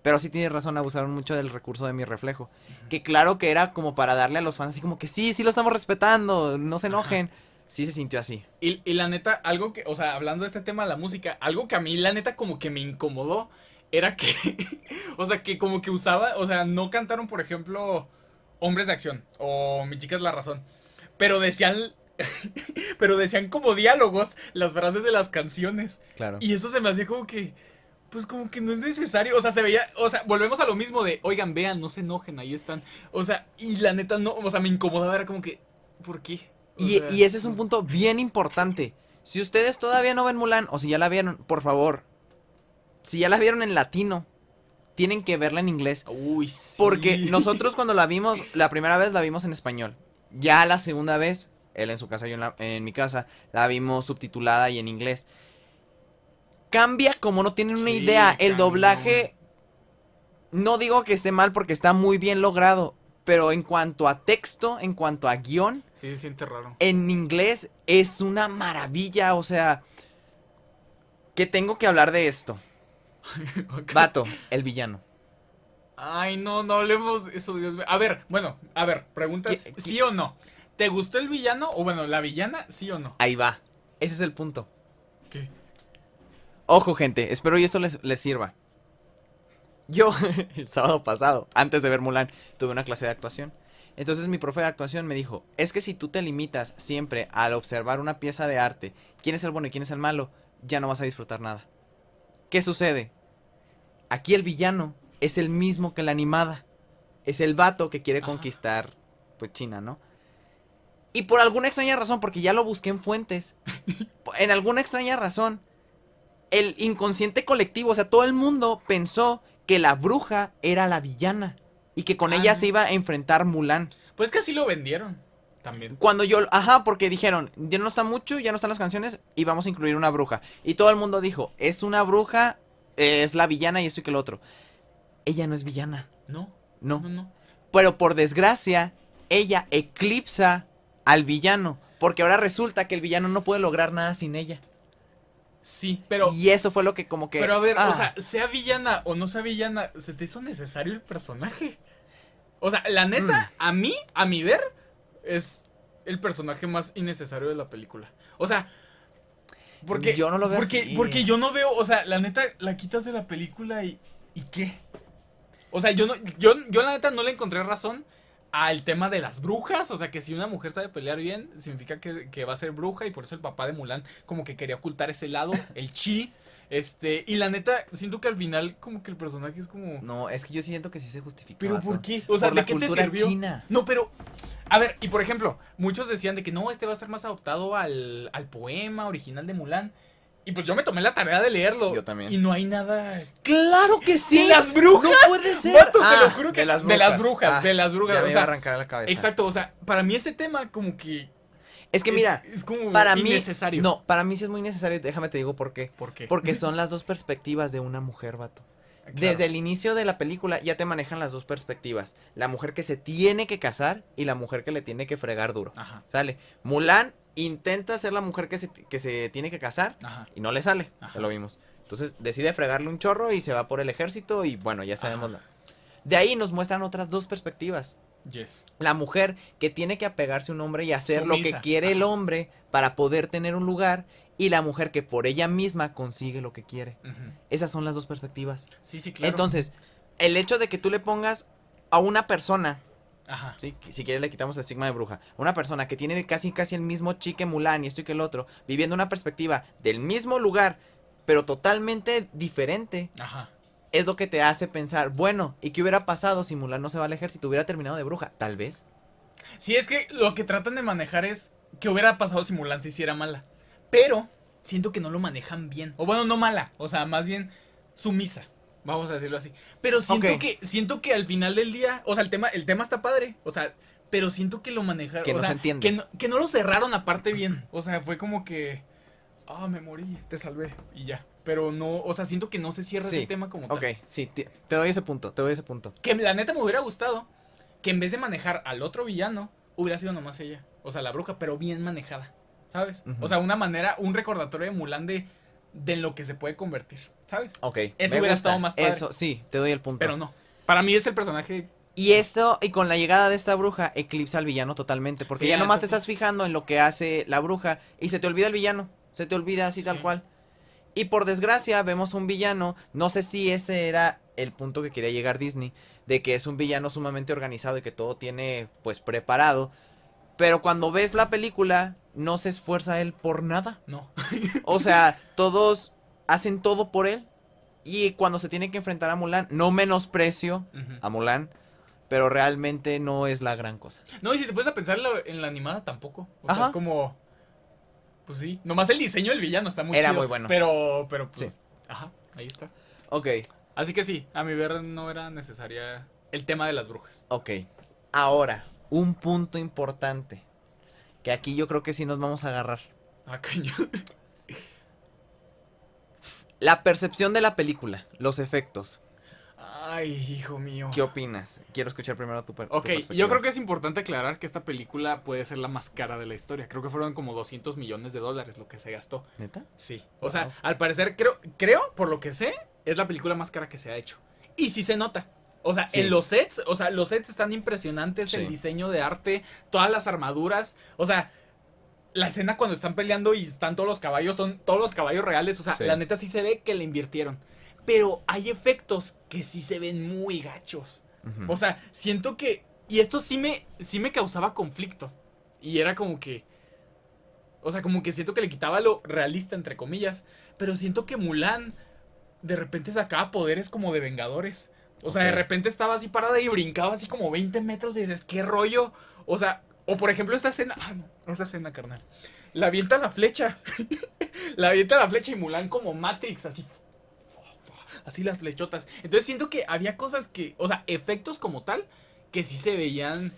Pero sí tienes razón, abusaron mucho del recurso de mi reflejo. Que claro que era como para darle a los fans así como que sí, sí lo estamos respetando, no se Ajá. enojen. Sí se sintió así. Y, y la neta, algo que, o sea, hablando de este tema de la música, algo que a mí la neta como que me incomodó era que, o sea, que como que usaba, o sea, no cantaron, por ejemplo, Hombres de Acción o Mi chica es la razón, pero decían, pero decían como diálogos las frases de las canciones. Claro. Y eso se me hacía como que, pues como que no es necesario. O sea, se veía, o sea, volvemos a lo mismo de, oigan, vean, no se enojen, ahí están. O sea, y la neta no, o sea, me incomodaba, era como que, ¿por qué? O Y, sea, y ese es un punto bien importante. Si ustedes todavía no ven Mulan, o si ya la vieron, por favor, si ya la vieron en latino, tienen que verla en inglés. Uy, sí. Porque nosotros cuando la vimos, la primera vez la vimos en español. Ya la segunda vez, él en su casa, yo en, la- en mi casa, la vimos subtitulada y en inglés. Cambia como no tienen una Sí, idea. El doblaje, no digo que esté mal porque está muy bien logrado. Pero en cuanto a texto, en cuanto a guion, Sí, se siente raro. en inglés es una maravilla. O sea, que tengo que hablar de esto. Vato, el villano. Ay, no, no hablemos de eso, Dios mío. A ver, bueno, a ver, preguntas ¿Qué- qué- sí o no. ¿Te gustó el villano? O bueno, la villana, sí o no. Ahí va. Ese es el punto. ¿Qué? Ojo, gente, espero y esto les, les sirva. Yo, el sábado pasado, antes de ver Mulan, tuve una clase de actuación. Entonces mi profe de actuación me dijo, es que si tú te limitas siempre al observar una pieza de arte, quién es el bueno y quién es el malo, ya no vas a disfrutar nada. ¿Qué sucede? Aquí el villano es el mismo que la animada. Es el vato que quiere Ajá. conquistar, pues, China, ¿no? Y por alguna extraña razón, porque ya lo busqué en fuentes, en alguna extraña razón, el inconsciente colectivo, o sea, todo el mundo pensó que la bruja era la villana y que con Ah, ella se iba a enfrentar Mulan. Pues que así lo vendieron. También. Cuando yo, ajá, porque dijeron, ya no está mucho, ya no están las canciones y vamos a incluir una bruja. Y todo el mundo dijo, es una bruja, eh, es la villana y esto y que lo otro. Ella no es villana, No, no. no, no. Pero por desgracia, ella eclipsa al villano. Porque ahora resulta que el villano no puede lograr nada sin ella. Sí, pero. y eso fue lo que como que... Pero a ver, ah, o sea, sea villana o no sea villana, ¿se te hizo necesario el personaje? O sea, la neta, Mm. a mí, a mi ver, es el personaje más innecesario de la película. O sea, porque Yo no lo veo porque, así. porque yo no veo, o sea, la neta la quitas de la película y ¿y qué? O sea, yo no yo yo la neta no le encontré razón al tema de las brujas, o sea, que si una mujer sabe pelear bien, significa que, que va a ser bruja y por eso el papá de Mulan como que quería ocultar ese lado, el chi, este, y la neta siento que al final como que el personaje es como No, es que yo siento que sí se justifica. pero. ¿por qué? O sea, Por ¿de la qué te cultura sirvió? china. No, pero. A ver, y por ejemplo, muchos decían de que no, este va a estar más adaptado al, al poema original de Mulan. Y pues yo me tomé la tarea de leerlo. Yo también. Y no hay nada. ¡Claro que sí! ¡De las brujas! ¡No puede ser! Vato, te Ah, lo juro que. de las De las brujas. brujas, Ah, de las brujas. Ya o me iba a arrancar la cabeza. exacto, o sea, para mí ese tema como que. Es que mira, es, como para mí... innecesario. No, para mí sí es muy necesario. Déjame te digo por qué. ¿Por qué? Porque son las dos perspectivas de una mujer, vato. Claro. Desde el inicio de la película ya te manejan las dos perspectivas. La mujer que se tiene que casar y la mujer que le tiene que fregar duro. Ajá, Sale. Mulan intenta ser la mujer que se, que se tiene que casar ajá. y no le sale. Ajá. Ya lo vimos. Entonces decide fregarle un chorro y se va por el ejército y bueno, ya sabemos. La- De ahí nos muestran otras dos perspectivas. Yes. La mujer que tiene que apegarse a un hombre y hacer lo que quiere el hombre para poder tener un lugar. Y la mujer que por ella misma consigue lo que quiere. Esas son las dos perspectivas. Sí, sí, claro. Entonces, el hecho de que tú le pongas a una persona, Ajá. ¿sí? si quieres le quitamos el estigma de bruja, una persona que tiene casi casi el mismo chique Mulan y esto y que el otro, viviendo una perspectiva del mismo lugar, pero totalmente diferente, Ajá. es lo que te hace pensar, bueno, ¿y qué hubiera pasado si Mulan no se va al ejército? ¿Hubiera terminado de bruja? Tal vez. Sí, es que lo que tratan de manejar es que hubiera pasado si Mulan se hiciera mala. Pero siento que no lo manejan bien. O bueno, no mala, o sea, más bien sumisa. Vamos a decirlo así. Pero siento que siento que al final del día, o sea, el tema el tema está padre, o sea, pero siento que lo manejaron, Que o no sea, se entiende. Que no, que no lo cerraron aparte bien. O sea, fue como que ah, me morí, te salvé y ya. Pero no, o sea, siento que no se cierra Sí, ese tema como tal. Ok, sí, te, te doy ese punto, te doy ese punto. Que la neta me hubiera gustado que en vez de manejar al otro villano, hubiera sido nomás ella. O sea, la bruja, pero bien manejada. ¿Sabes? O sea, una manera, un recordatorio de Mulan de, de lo que se puede convertir, ¿sabes? Ok. Eso hubiera gusta. estado más padre. Eso, sí, te doy el punto. Pero no. Para mí es el personaje. Y esto, y con la llegada de esta bruja, eclipsa al villano totalmente. Porque Sí, ya nomás te estás fijando en lo que hace la bruja y se te olvida el villano. Se te olvida así tal cual. Y por desgracia, vemos un villano. No sé si ese era el punto que quería llegar Disney. De que es un villano sumamente organizado y que todo tiene, pues, preparado. Pero cuando ves la película, no se esfuerza él por nada. No. O sea, todos hacen todo por él. Y cuando se tiene que enfrentar a Mulan, no menosprecio a Mulan, pero realmente no es la gran cosa. No, y si te puedes a pensar en la, en la animada tampoco. O sea, es como. Pues sí. Nomás el diseño del villano está muy Era chido, muy bueno. Pero, pero pues. Sí. Ajá, ahí está. Ok, Así que sí, a mi ver no era necesaria el tema de las brujas. ok. Ahora, un punto importante. Que aquí yo creo que sí nos vamos a agarrar. Ah, coño. La percepción de la película, los efectos. Ay, hijo mío. ¿Qué opinas? Quiero escuchar primero tu, per tu Ok, perspectiva. yo creo que es importante aclarar que esta película puede ser la más cara de la historia. Creo que fueron como 200 millones de dólares lo que se gastó. ¿Neta? Sí. O sea, al parecer, creo, creo, por lo que sé, es la película más cara que se ha hecho. Y sí se nota. O sea, Sí. en los sets, o sea, los sets están impresionantes, Sí. el diseño de arte, todas las armaduras. O sea, la escena cuando están peleando y están todos los caballos, son todos los caballos reales. O sea, Sí. la neta sí se ve que le invirtieron. Pero hay efectos que sí se ven muy gachos. O sea, siento que. Y esto sí me, sí me causaba conflicto. Y era como que. O sea, como que siento que le quitaba lo realista, entre comillas. Pero siento que Mulan de repente sacaba poderes como de Vengadores. O sea, de repente estaba así parada y brincaba así como 20 metros y dices, ¿qué rollo? O sea, o por ejemplo esta escena. Ah, no, esta escena, carnal. La avienta la flecha. la avienta la flecha y Mulan como Matrix, así. Así las flechotas. Entonces siento que había cosas que, o sea, efectos como tal, que sí se veían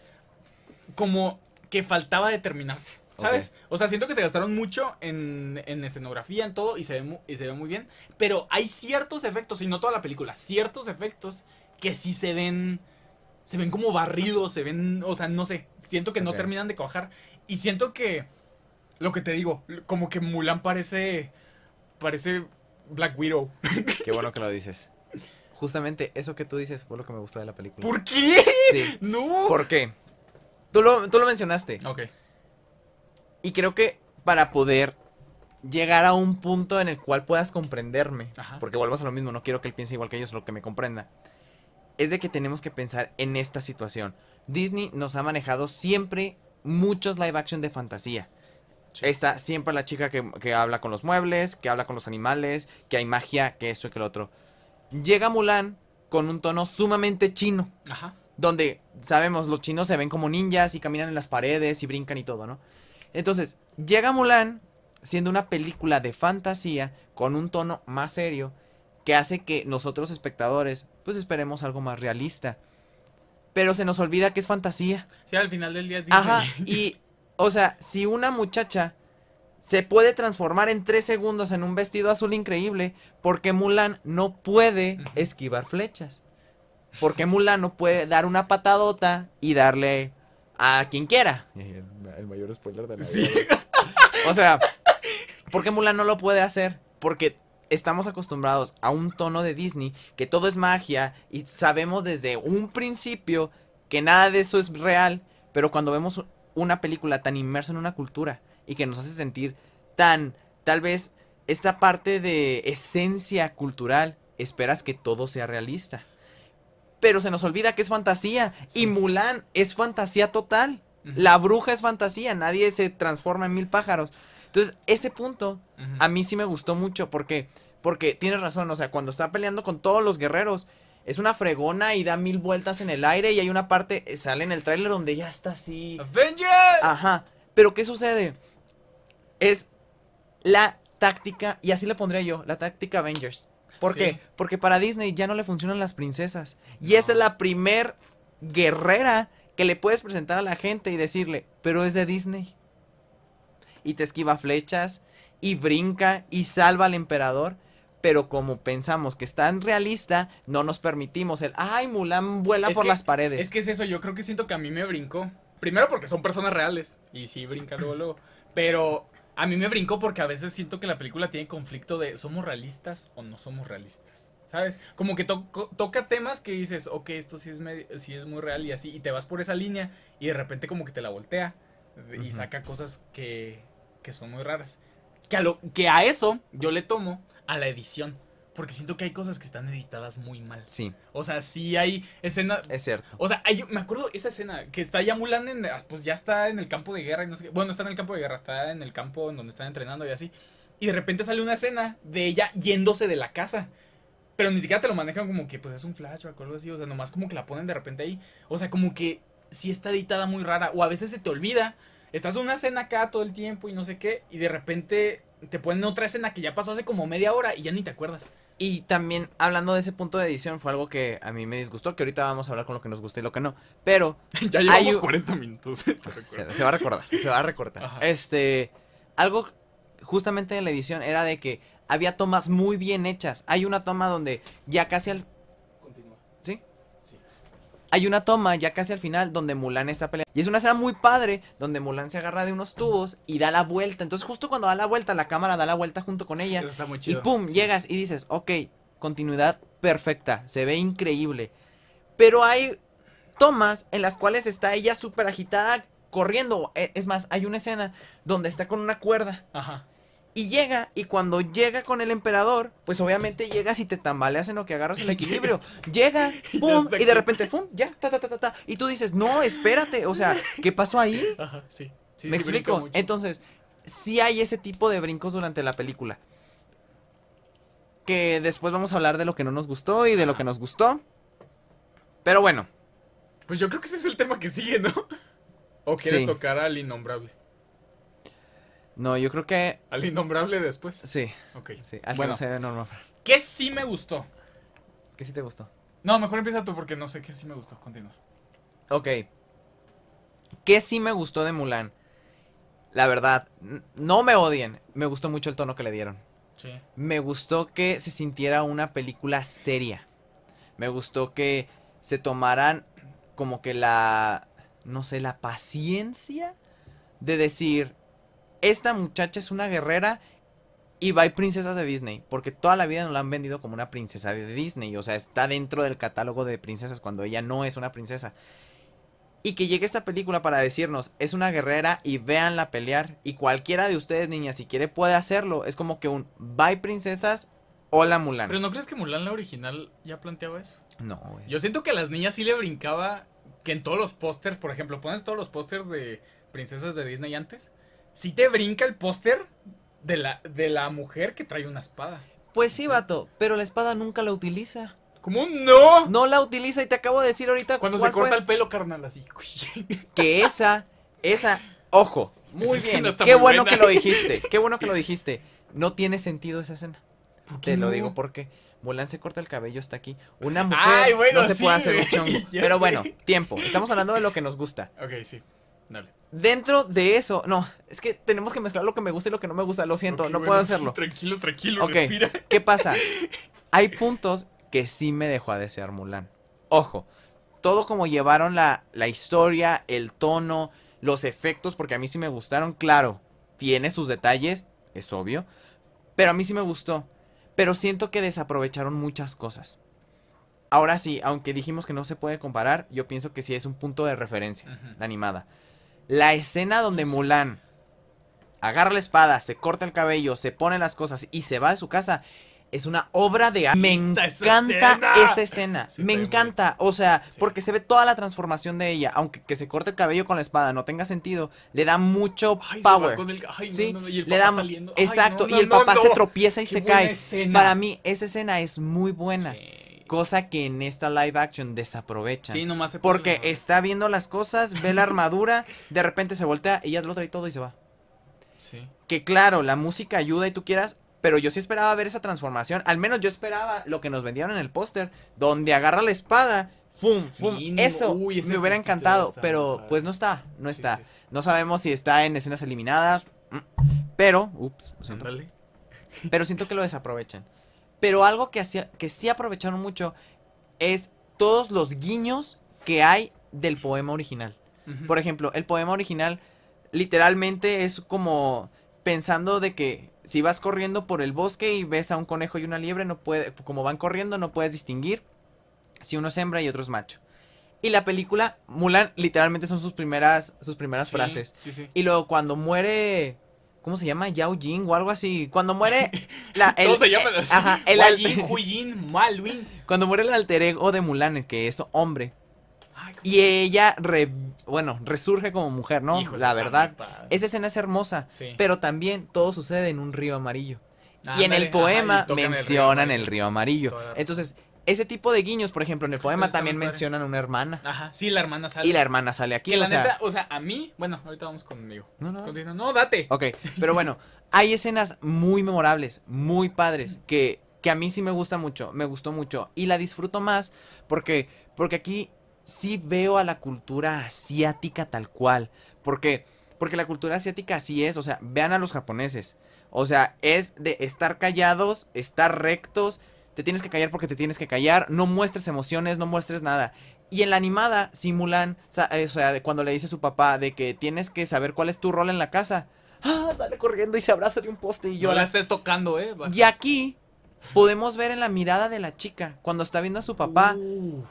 como que faltaba determinarse. ¿Sabes? O sea, siento que se gastaron mucho en, en escenografía, en todo, y se, ve mu- y se ve muy bien. Pero hay ciertos efectos, y no toda la película, ciertos efectos que sí se ven. Se ven como barridos, se ven. O sea, no sé. Siento que no terminan de cuajar. Y siento que. Lo que te digo, como que Mulan parece. Parece Black Widow. Qué bueno que lo dices. Justamente eso que tú dices fue lo que me gustó de la película. ¿Por qué? Sí. No. ¿Por qué? Tú lo, tú lo mencionaste. Ok. Y creo que para poder llegar a un punto en el cual puedas comprenderme, Ajá. porque vuelvas a lo mismo, no quiero que él piense igual que ellos, lo que me comprenda, es de que tenemos que pensar en esta situación. Disney nos ha manejado siempre muchos live action de fantasía. Sí. Está siempre la chica que, que habla con los muebles, que habla con los animales, que hay magia, que esto y que lo otro. Llega Mulan con un tono sumamente chino Ajá. donde sabemos los chinos se ven como ninjas y caminan en las paredes y brincan y todo, ¿no? Entonces, llega Mulan siendo una película de fantasía con un tono más serio que hace que nosotros espectadores pues esperemos algo más realista. Pero se nos olvida que es fantasía. Sí, al final del día es Disney. Ajá, y o sea, si una muchacha se puede transformar en tres segundos en un vestido azul increíble, porque Mulan no puede esquivar flechas. Porque Mulan no puede dar una patadota y darle a quien quiera. El, mayor spoiler de la Sí. O sea, porque Mulan no lo puede hacer. Porque estamos acostumbrados a un tono de Disney que todo es magia y sabemos desde un principio que nada de eso es real. Pero cuando vemos una película tan inmersa en una cultura y que nos hace sentir tan, tal vez, esta parte de esencia cultural, esperas que todo sea realista. Pero se nos olvida que es fantasía. Sí. Y Mulan es fantasía total. La bruja es fantasía. Nadie se transforma en mil pájaros. Entonces, ese punto a mí sí me gustó mucho porque porque tienes razón, o sea, cuando está peleando con todos los guerreros es una fregona y da mil vueltas en el aire y hay una parte eh, sale en el tráiler donde ya está así. Avengers. Ajá. Pero ¿qué sucede? Es la táctica y así le pondría yo, la táctica Avengers. ¿Por Sí. qué? Porque para Disney ya no le funcionan las princesas. Y esta es la primer guerrera que le puedes presentar a la gente y decirle, pero es de Disney. Y te esquiva flechas y brinca y salva al emperador. Pero como pensamos que es tan realista, no nos permitimos el, ay, Mulan vuela Es por que- las paredes. Es que es eso, yo creo que siento que a mí me brincó. Primero porque son personas reales. Y sí, brinca luego, luego. Pero A mí me brincó porque a veces siento que la película tiene conflicto de ¿somos realistas o no somos realistas? ¿Sabes? Como que to- toca temas que dices, ok, esto sí es, sí es muy real y así, y te vas por esa línea y de repente como que te la voltea y saca cosas que, que son muy raras. Que a, lo, que a eso yo le tomo a la edición. Porque siento que hay cosas que están editadas muy mal. Sí, O sea, sí hay escenas. es cierto. O sea, hay- me acuerdo esa escena que está ya Mulan en, pues ya está en el campo de guerra y no sé qué. Bueno, está en el campo de guerra, está en el campo en donde están entrenando y así. Y de repente sale una escena de ella yéndose de la casa. Pero ni siquiera te lo manejan como que pues es un flashback o algo así. O sea, nomás como que la ponen de repente ahí. O sea, como que sí está editada muy rara. O a veces se te olvida. Estás en una escena acá todo el tiempo y no sé qué. Y de repente te ponen otra escena que ya pasó hace como media hora y ya ni te acuerdas. Y también, hablando de ese punto de edición, fue algo que a mí me disgustó, que ahorita vamos a hablar con lo que nos gusta y lo que no. Pero Ya llevamos Hay un- 40 minutos. recuerdo. se, se va a recordar, se va a recortar. Ajá. Este, algo justamente en la edición era de que había tomas muy bien hechas. Hay una toma donde ya casi al... Hay una toma ya casi al final donde Mulan está peleando. Y es una escena muy padre donde Mulan se agarra de unos tubos y da la vuelta. Entonces justo cuando da la vuelta, la cámara da la vuelta junto con ella. Eso está muy Y pum, Sí. llegas y dices, ok, continuidad perfecta, se ve increíble. Pero hay tomas en las cuales está ella súper agitada corriendo. E- Es más, hay una escena donde está con una cuerda Ajá. Y llega y cuando llega con el emperador, pues obviamente llegas y te tambaleas en lo que agarras el equilibrio. Llega, pum, y de repente, pum, ya, ta, ta, ta, ta, ta. Y tú dices, no, espérate, o sea, ¿qué pasó ahí? Ajá, sí. Sí, ¿Me sí, explico? Entonces, sí hay ese tipo de brincos durante la película. Que después vamos a hablar de lo que no nos gustó y de lo que nos gustó. Pero bueno, Pues yo creo que ese es el tema que sigue, ¿no? ¿O quieres Sí. tocar al innombrable? No, yo creo que Al innombrable después. sí, Ok. sí, al Bueno. bueno. se ve normal. ¿Qué sí me gustó? ¿Qué sí te gustó? No, mejor empieza tú porque no sé qué sí me gustó. Continúa. Ok. ¿Qué sí me gustó de Mulan? La verdad, no me odien, me gustó mucho el tono que le dieron. Sí. Me gustó que se sintiera una película seria. Me gustó que se tomaran como que la, no sé, la paciencia de decir, esta muchacha es una guerrera y va princesas de Disney. Porque toda la vida nos la han vendido como una princesa de Disney. O sea, está dentro del catálogo de princesas cuando ella no es una princesa. Y que llegue esta película para decirnos, es una guerrera y véanla pelear. Y cualquiera de ustedes, niñas, si quiere puede hacerlo. Es como que un bye princesas, hola Mulan. Pero ¿no crees que Mulan la original ya planteaba eso? No, güey. Yo siento que a las niñas sí le brincaba que en todos los pósters, por ejemplo, pones todos los pósters de princesas de Disney antes, sí te brinca el póster de la, de la mujer que trae una espada. Pues sí, vato, pero la espada nunca la utiliza. ¿Cómo no? No la utiliza y te acabo de decir ahorita Cuando se corta fue. el pelo, carnal, así. que esa, esa, ojo, muy Esa bien, qué muy bueno buena. que lo dijiste, qué bueno que lo dijiste. No tiene sentido esa escena. qué Te lo digo porque Mulan se corta el cabello hasta aquí. Una mujer Ay, bueno, no se sí, puede hacer un chongo. Pero sé. bueno, tiempo. Estamos hablando de lo que nos gusta. Ok, sí. Dale. Dentro de eso, no, es que tenemos que mezclar lo que me gusta y lo que no me gusta. Lo siento, no bueno, puedo hacerlo. tranquilo, tranquilo, respira. ¿Qué pasa? Hay puntos que sí me dejó a desear Mulan. Ojo, todo como llevaron la, la historia, el tono, los efectos, porque a mí sí me gustaron, claro, tiene sus detalles, es obvio, pero a mí sí me gustó. Pero siento que desaprovecharon muchas cosas. Ahora sí, aunque dijimos que no se puede comparar, yo pienso que sí es un punto de referencia, la animada. La escena donde Sí. Mulan agarra la espada, se corta el cabello, se pone las cosas y se va de su casa. Es una obra de arte. Me encanta esa escena. Sí, me encanta. O sea, Sí. porque se ve toda la transformación de ella. Aunque que se corte el cabello con la espada no tenga sentido, le da mucho Ay, power. el- ay, Sí, no, no, y el le papá da- saliendo. Exacto. y el papá se tropieza y Qué se cae. escena. Para mí, esa escena es muy buena. Sí. Cosa que en esta live action desaprovechan. Sí, nomás se porque está viendo las cosas, ve la armadura, de repente se voltea y ya lo trae todo y se va. Sí. Que claro, la música ayuda y tú quieras, pero yo sí esperaba ver esa transformación. Al menos yo esperaba lo que nos vendieron en el póster, donde agarra la espada, ¡fum! ¡fum! Mínimo. Eso Uy, me hubiera encantado, está pero pues no está, no está. sí. No sabemos si está en escenas eliminadas, mm, pero, ups, lo siento. Pero siento que lo desaprovechan. Pero algo que, hacía, que sí aprovecharon mucho es todos los guiños que hay del poema original. Por ejemplo, el poema original literalmente es como pensando de que si vas corriendo por el bosque y ves a un conejo y una liebre, no puede, como van corriendo, no puedes distinguir si uno es hembra y otro es macho. Y la película, Mulan, literalmente son sus primeras, sus primeras Sí, frases. Sí, sí. Y luego cuando muere, ¿cómo se llama? Yao Jing o algo así. Cuando muere la, el, ¿Cómo se llaman eh, ajá, el Huayin, Huyin, Malwin. cuando muere el alter ego de Mulan, el que es hombre. Ay, Y ella, re- bueno, resurge como mujer, ¿no? Hijo, la verdad. Esa escena es hermosa. Sí. Pero también todo sucede en un río amarillo. y en el poema el río mencionan el río amarillo. Entonces, ese tipo de guiños, por ejemplo, en el poema también mencionan una hermana. Ajá, sí, la hermana sale. Y la hermana sale aquí. Que o la sea, neta, o sea, a mí, bueno, ahorita vamos conmigo. No, no. Continúa. No, date. Ok, pero bueno, hay escenas muy memorables, muy padres, que, que a mí sí me gusta mucho, me gustó mucho. Y la disfruto más porque, porque aquí sí veo a la cultura asiática tal cual. Porque, porque la cultura asiática así es, o sea, vean a los japoneses. O sea, es de estar callados, estar rectos, te tienes que callar porque te tienes que callar, no muestres emociones, no muestres nada. Y en la animada, simulan, o sea, cuando le dice a su papá de que tienes que saber cuál es tu rol en la casa. Ah, sale corriendo y se abraza de un poste y Yo la llora. estés tocando, eh. baja. Y aquí podemos ver en la mirada de la chica, cuando está viendo a su papá, Uh,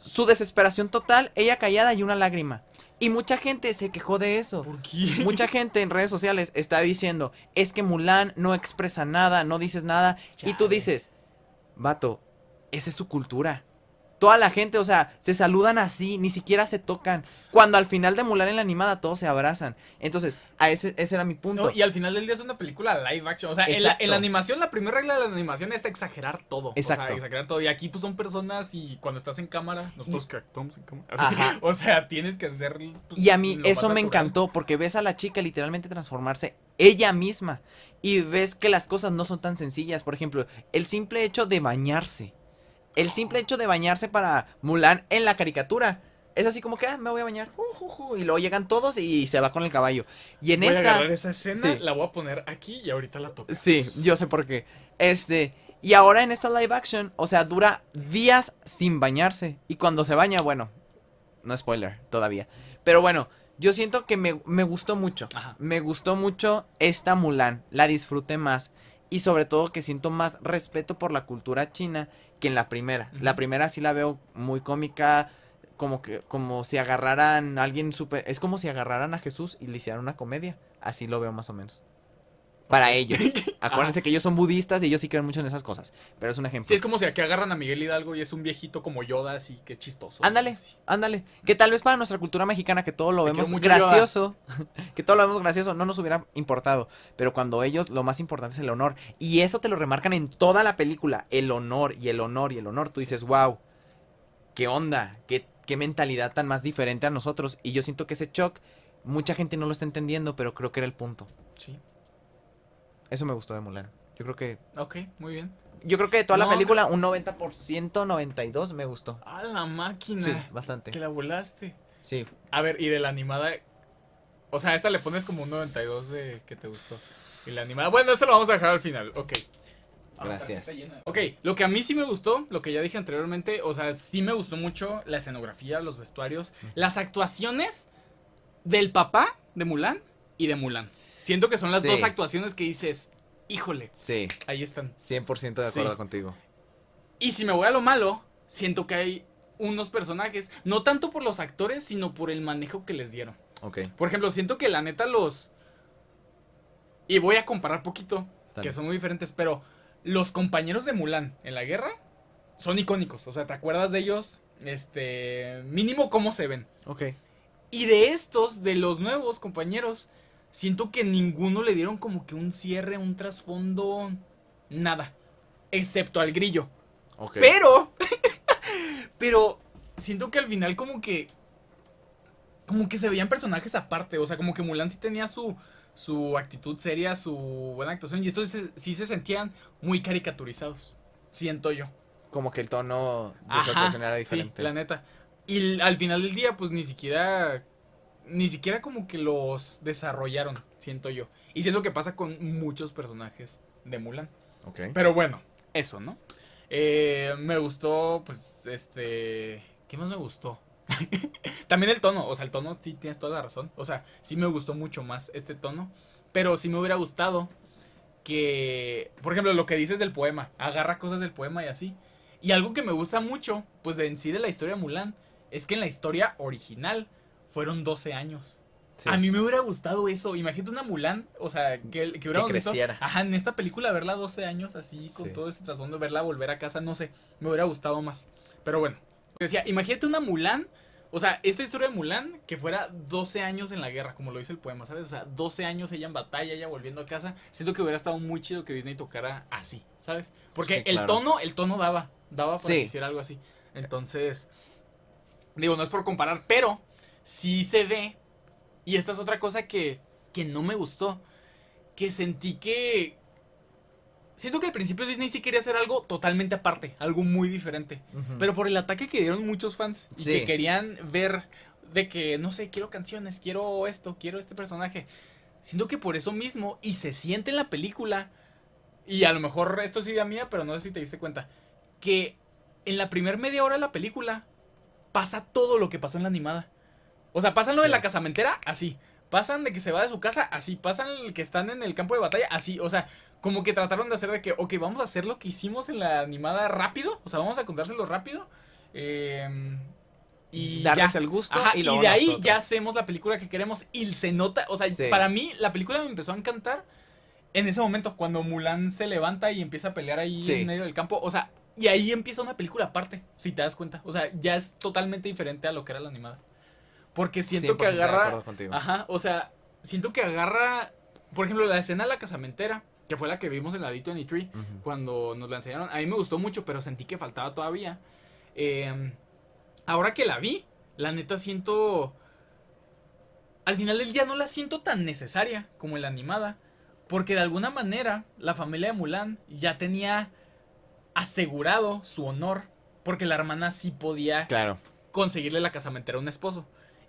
su desesperación total, ella callada y una lágrima. Y mucha gente se quejó de eso. ¿Por qué? Mucha gente en redes sociales está diciendo, es que Mulan no expresa nada, no dices nada. Y tú dices, vato, esa es su cultura. Toda la gente, o sea, se saludan así, ni siquiera se tocan. Cuando al final de Mulan en la animada todos se abrazan. Entonces, a ese, ese era mi punto. No, y al final del día es una película live action. O sea, en la, Exacto. en la animación, la primera regla de la animación es exagerar todo. O Exacto. sea, exagerar todo. Y aquí, pues son personas y cuando estás en cámara, nosotros que actuamos en cámara. Ajá. O sea, tienes que hacer. pues, Y a mí eso me natural. encantó porque ves a la chica literalmente transformarse ella misma y ves que las cosas no son tan sencillas. Por ejemplo, el simple hecho de bañarse. El simple hecho de bañarse para Mulan en la caricatura. Es así como que, ah, me voy a bañar. ju, ju, ju, y luego llegan todos y se va con el caballo. Y en Voy a esta... agarrar esa escena, Sí. la voy a poner aquí y ahorita la toco. Sí, yo sé por qué. Este... Y ahora en esta live action, o sea, dura días sin bañarse. Y cuando se baña, bueno, no spoiler todavía. Pero bueno, yo siento que me, me gustó mucho. Ajá. Me gustó mucho esta Mulan. La disfruté más. Y sobre todo que siento más respeto por la cultura china que en la primera. La primera sí la veo muy cómica. Como que, como si agarraran a alguien súper. Es como si agarraran a Jesús y le hicieran una comedia. Así lo veo más o menos. Para ellos. Acuérdense que ellos son budistas y ellos sí creen mucho en esas cosas. Pero es un ejemplo. Sí, es como si aquí agarran a Miguel Hidalgo y es un viejito como Yoda, así que es chistoso. Ándale, Así. ándale. Que tal vez para nuestra cultura mexicana, que todo lo vemos gracioso, que todo lo vemos gracioso, no nos hubiera importado. Pero cuando ellos, lo más importante es el honor. Y eso te lo remarcan en toda la película. El honor y el honor y el honor. Tú dices, wow, qué onda, qué, qué mentalidad tan más diferente a nosotros. Y yo siento que ese shock, mucha gente no lo está entendiendo, pero creo que era el punto. Sí. Eso me gustó de Mulan. Yo creo que. Ok, muy bien. Yo creo que de toda la película, un 90%, 92 me gustó. Ah, la máquina. Sí, bastante. Que la volaste. Sí. A ver, y de la animada. O sea, a esta le pones como un 92 de que te gustó. Y la animada. Bueno, eso lo vamos a dejar al final. Ok. Gracias. Ok, lo que a mí sí me gustó, lo que ya dije anteriormente, o sea, sí me gustó mucho la escenografía, los vestuarios, las actuaciones del papá de Mulan y de Mulan. Siento que son las Sí. dos actuaciones que dices, híjole, Sí. ahí están. 100% de Sí. acuerdo contigo. Y si me voy a lo malo, siento que hay unos personajes, no tanto por los actores, sino por el manejo que les dieron. Ok. Por ejemplo, siento que la neta los... Y voy a comparar poquito, Dale. que son muy diferentes, pero los compañeros de Mulan en la guerra son icónicos. O sea, ¿te acuerdas de ellos? Este... Mínimo cómo se ven. Ok. Y de estos, de los nuevos compañeros, siento que ninguno le dieron como que un cierre, un trasfondo, nada. Excepto al grillo. Ok. Pero, pero siento que al final como que, como que se veían personajes aparte. O sea, como que Mulan sí tenía su, su actitud seria, su buena actuación. Y estos sí, sí se sentían muy caricaturizados. Siento yo. Como que el tono de su actuación era sí, diferente. la neta. Y al final del día, pues ni siquiera, ni siquiera como que los desarrollaron, siento yo. Y siento que pasa con muchos personajes de Mulan. Ok. Pero bueno, eso, ¿no? Eh, me gustó, pues, este... ¿Qué más me gustó? También el tono, o sea, el tono sí tienes toda la razón. O sea, sí me gustó mucho más este tono Pero sí me hubiera gustado que, por ejemplo, lo que dices del poema, agarra cosas del poema y así. Y algo que me gusta mucho, pues de en sí de la historia de Mulan, es que en la historia original fueron 12 años. Sí. A mí me hubiera gustado eso. Imagínate una Mulan, o sea, que, que hubiéramos visto- creciera. Ajá, en esta película verla 12 años así, con Sí. todo ese trasfondo, verla volver a casa, no sé, me hubiera gustado más. Pero bueno, decía, imagínate una Mulan, o sea, esta historia de Mulan que fuera 12 años en la guerra, como lo dice el poema, ¿sabes? O sea, 12 años ella en batalla, ella volviendo a casa. Siento que hubiera estado muy chido que Disney tocara así, ¿sabes? Porque Sí, el claro. tono, el tono daba, daba para que hiciera algo así. Entonces, digo, no es por comparar, pero sí se ve. Y esta es otra cosa que, que no me gustó. Que sentí que. Siento que al principio Disney sí quería hacer algo totalmente aparte, algo muy diferente. Pero por el ataque que dieron muchos fans y Sí. que querían ver de que, no sé, quiero canciones, quiero esto, quiero este personaje. Siento que por eso mismo, y se siente en la película, y a lo mejor esto es idea mía, pero no sé si te diste cuenta, que en la primer media hora de la película pasa todo lo que pasó en la animada. O sea, pasan lo de la casamentera, así. Pasan de que se va de su casa, así. Pasan el que están en el campo de batalla, así. O sea, como que trataron de hacer de que, ok, vamos a hacer lo que hicimos en la animada rápido. O sea, vamos a contárselo rápido. eh, y Darles ya. el gusto Ajá, y y, luego de ahí nosotros. ya hacemos la película que queremos y se nota, o sea, Sí. para mí la película me empezó a encantar en ese momento cuando Mulan se levanta y empieza a pelear ahí Sí. en medio del campo, o sea, y ahí empieza una película aparte, si te das cuenta, o sea, ya es totalmente diferente a lo que era la animada. Porque siento que 100% de agarra. Ajá, o sea, siento que agarra, por ejemplo, la escena de la casamentera, que fue la que vimos en la D23, Ujú. cuando nos la enseñaron. A mí me gustó mucho, pero sentí que faltaba todavía. Eh, ahora que la vi, la neta siento... Al final del día no la siento tan necesaria como en la animada. Porque de alguna manera la familia de Mulan ya tenía asegurado su honor. Porque la hermana sí podía Claro. conseguirle la casamentera a un esposo.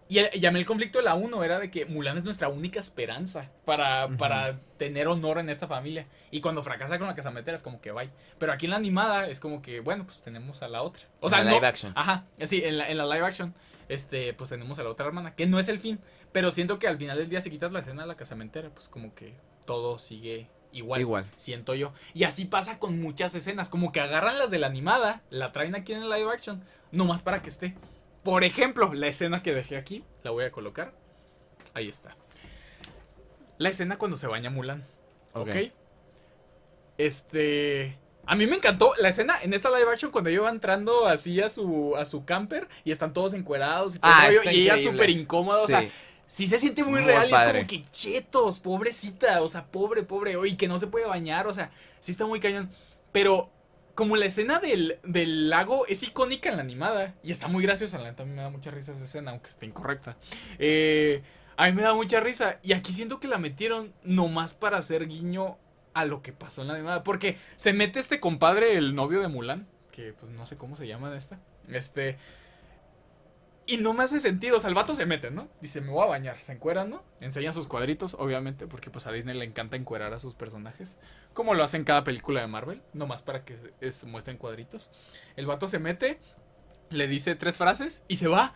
Y, mí el conflicto de la 1 era de que Mulan es nuestra única esperanza para, para tener honor en esta familia. Y cuando fracasa con la casamentera es como que bye. Pero aquí en la animada es como que, bueno, pues tenemos a la otra. O sea, La no- live action. Ajá, sí, en la, en la live action, este, pues tenemos a la otra hermana, que no es el fin. Pero siento que al final del día, si quitas la escena de la casamentera, pues como que todo sigue igual Igual. siento yo. Y así pasa con muchas escenas, como que agarran las de la animada, la traen aquí en el live action, nomás para que esté. Por ejemplo, la escena que dejé aquí, la voy a colocar. Ahí está. La escena cuando se baña Mulan. ¿Ok? Ok. Este... A mí me encantó la escena en esta live action cuando ella va entrando así a su, a su camper y están todos encuerados y todo Ah, el rollo, está y ella súper incómoda, o sea, Sí. se siente muy, Muy real y es como que chetos, pobrecita, o sea, pobre, pobre, y que no se puede bañar, o sea, sí está muy cañón. Pero como la escena del, del lago es icónica en la animada. Y está muy graciosa, la neta me da mucha risa esa escena, aunque esté incorrecta. Eh, a mí me da mucha risa. Y aquí siento que la metieron nomás para hacer guiño a lo que pasó en la animada, porque se mete este compadre, el novio de Mulan, que pues no sé cómo se llama de esta, este... Y no me hace sentido, o sea, el vato se mete, ¿no? Dice, me voy a bañar, se encuera, ¿no? Enseña sus cuadritos, obviamente, porque pues a Disney le encanta encuerar a sus personajes, como lo hace en cada película de Marvel, nomás para que se muestren cuadritos. El vato se mete, le dice tres frases y se va.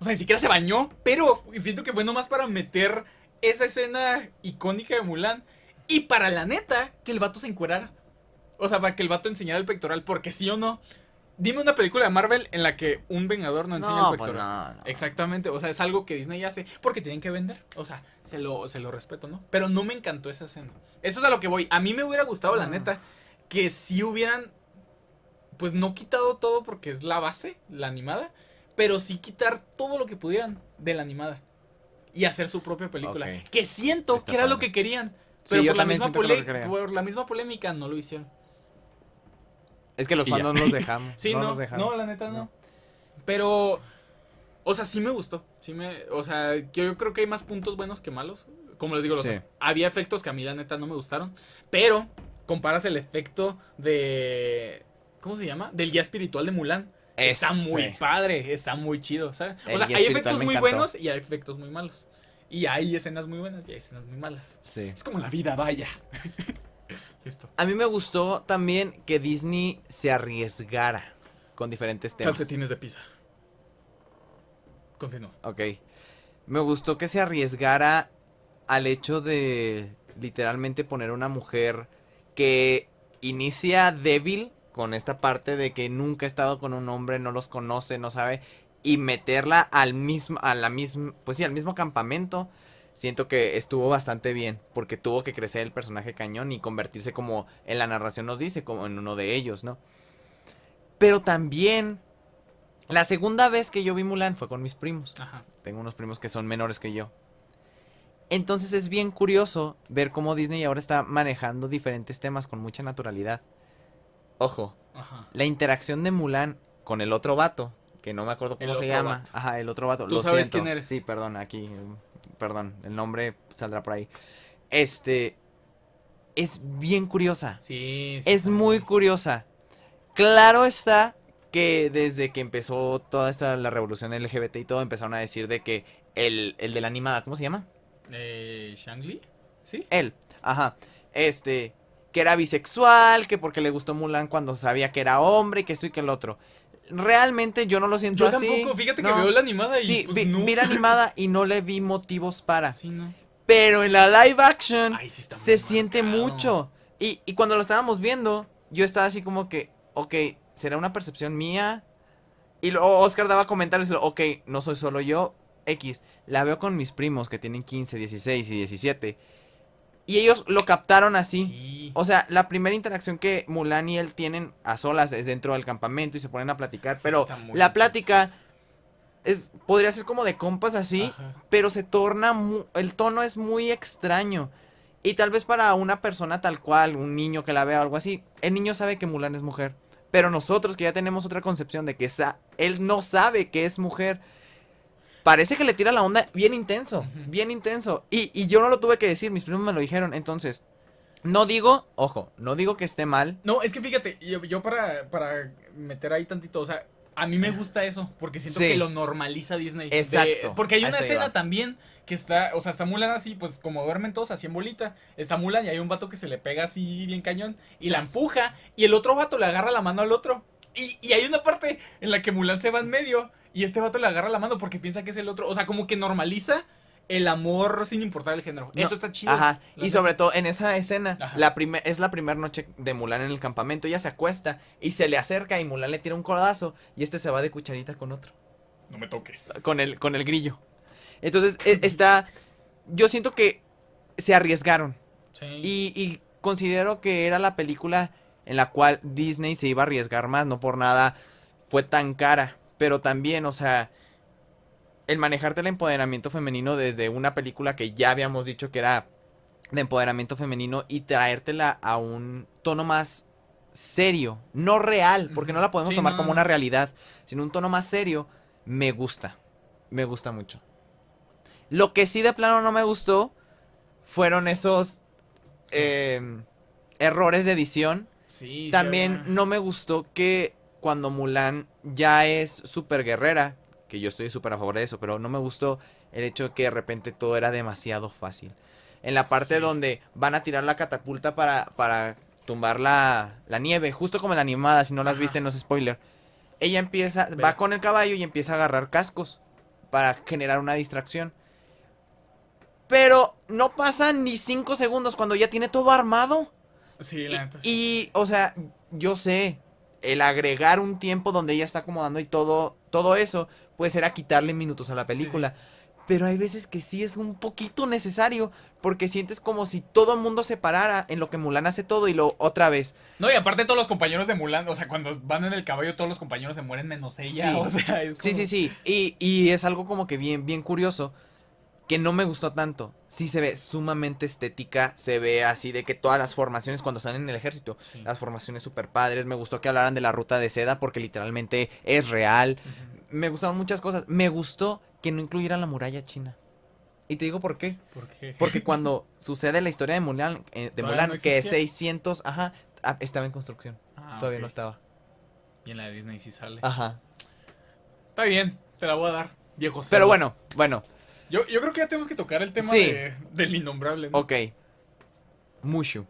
O sea, ni siquiera se bañó, pero siento que fue nomás para meter esa escena icónica de Mulan y para la neta que el vato se encuerara. O sea, para que el vato enseñara el pectoral, porque sí o no. Dime una película de Marvel en la que un vengador no enseña No, el pues pectoral. no, no. Exactamente, o sea, es algo que Disney hace porque tienen que vender. O sea, se lo, se lo respeto, ¿no? Pero no me encantó esa escena. Eso es a lo que voy. A mí me hubiera gustado, la Ah. neta, que si hubieran, pues no quitado todo porque es la base, la animada, pero sí quitar todo lo que pudieran de la animada y hacer su propia película. Que siento Está que era lo que querían. Sí, Pero yo la misma que por la misma polémica no lo hicieron. Es que los fans no nos dejamos. Sí, no, no, nos no, la neta no. No. Pero, o sea, sí me gustó. Sí me, o sea, yo, yo creo que hay más puntos buenos que malos. Como les digo, los- Sí. había efectos que a mí la neta no me gustaron. Pero comparas el efecto de, ¿cómo se llama? Del guía espiritual de Mulan. Está muy padre, está muy chido, ¿sabes? O El sea, hay efectos muy encantó. buenos y hay efectos muy malos. Y hay escenas muy buenas y hay escenas muy malas. Sí. Es como la vida, vaya. Listo. A mí me gustó también que Disney se arriesgara con diferentes temas. Calcetines de pizza. Continúa. Ok. Me gustó que se arriesgara al hecho de literalmente poner una mujer que inicia débil con esta parte de que nunca ha estado con un hombre, no los conoce, no sabe y meterla al mismo a la misma, pues sí, al mismo campamento. Siento que estuvo bastante bien porque tuvo que crecer el personaje cañón y convertirse como en la narración nos dice, como en uno de ellos, ¿no? Pero también la segunda vez que yo vi Mulan fue con mis primos. Ajá. Tengo unos primos que son menores que yo. Entonces es bien curioso ver cómo Disney ahora está manejando diferentes temas con mucha naturalidad. Ojo, Ajá. la interacción de Mulan con el otro vato, que no me acuerdo El cómo se llama. vato. Ajá, el otro vato. Tú Lo sabes siento. quién eres. Sí, perdón, aquí. Perdón, el nombre saldrá por ahí. Este. Es bien curiosa. Sí, sí, Es muy curiosa. Claro está que desde que empezó toda esta la revolución LGBT y todo, empezaron a decir de que el, el de la animada, ¿cómo se llama? Eh, ¿Shangli? ¿Sí? Él, ajá. Este, que era bisexual, que porque le gustó Mulan cuando sabía que era hombre, y que esto y que el otro. Realmente yo no lo siento Yo así. tampoco, fíjate que veo la animada y Sí, pues, vi, no. vi la animada y no le vi motivos para. Sí, no. Pero en la live action Ay, sí se siente marcado. mucho. Y, y cuando lo estábamos viendo, yo estaba así como que, ok, ¿será una percepción mía? Y luego Oscar daba comentarios, ok, no soy solo yo, X. La veo con mis primos que tienen 15, 16 y 17. Y ellos lo captaron así. Sí. O sea, la primera interacción que Mulan y él tienen a solas es dentro del campamento y se ponen a platicar. Sí, pero la plática es, podría ser como de compas así Ajá. pero se torna, mu- el tono es muy extraño. Y tal vez para una persona tal cual, un niño que la vea o algo así, el niño sabe que Mulan es mujer. Pero nosotros que ya tenemos otra concepción de que sa- él no sabe que es mujer, parece que le tira la onda bien intenso, bien intenso. Y, y yo no lo tuve que decir, mis primos me lo dijeron. Entonces, no digo, ojo, no digo que esté mal. No, es que fíjate, yo, yo para, para meter ahí tantito, o sea, a mí me gusta eso, porque siento Sí. que lo normaliza Disney. De- Exacto, porque hay una escena también que está, o sea, está Mulan así, pues como duermen todos así en bolita, está Mulan y hay un vato que se le pega así bien cañón y la empuja y el otro vato le agarra la mano al otro. Y, y hay una parte en la que Mulan se va en medio y este vato le agarra la mano porque piensa que es el otro, o sea, como que normaliza el amor sin importar el género. No, Eso está chido. Ajá, y sobre todo en esa escena, Ajá. la primer, es la primera noche de Mulan en el campamento, ella se acuesta y se le acerca y Mulan le tira un codazo y este se va de cucharita con otro, No me toques. con el, con el grillo. Entonces e- está, yo siento que se arriesgaron Sí. y, y considero que era la película en la cual Disney se iba a arriesgar más, no por nada fue tan cara, pero también, o sea, el manejarte el empoderamiento femenino desde una película que ya habíamos dicho que era de empoderamiento femenino y traértela a un tono más serio, no real, porque no la podemos Sí, tomar no. como una realidad, sino un tono más serio, me gusta, me gusta mucho. Lo que sí de plano no me gustó fueron esos em, errores de edición. Sí, También no me gustó que cuando Mulan ya es super guerrera, que yo estoy súper a favor de eso, pero no me gustó el hecho de que de repente todo era demasiado fácil. En la parte Sí. donde van a tirar la catapulta para, para tumbar la, la nieve, justo como en la animada, si no las Ajá. viste no es spoiler. Ella empieza, va con el caballo y empieza a agarrar cascos para generar una distracción. Pero no pasan ni cinco segundos cuando ya tiene todo armado. Sí, la neta. sí. Y, o sea, yo sé, el agregar un tiempo donde ella está acomodando y todo, todo eso, puede ser a quitarle minutos a la película. Pero hay veces que sí es un poquito necesario, porque sientes como si todo el mundo se parara en lo que Mulan hace todo y lo otra vez. No, y aparte todos los compañeros de Mulan, o sea, cuando van en el caballo todos los compañeros se mueren menos ella, Sí. o sea, es Sí, como- sí, sí. Y, y es algo como que bien, bien curioso, que no me gustó tanto. Sí se ve sumamente estética, se ve así de que todas las formaciones cuando están en el ejército, Sí. las formaciones super padres. Me gustó que hablaran de la ruta de seda porque literalmente es real. Me gustaron muchas cosas. Me gustó que no incluyeran la muralla china. Y te digo por qué. ¿Por qué? Porque cuando sucede la historia de Mulan, eh, de ¿Todavía Mulan no que es existía? 600, ajá, ah, estaba en construcción. Ah, Todavía no estaba. Y en la de Disney sí sale. Ajá. Está bien, te la voy a dar, viejo. Pero bueno, bueno, Yo, yo creo que ya tenemos que tocar el tema Sí. de- del innombrable, ¿no? ok. Mushu.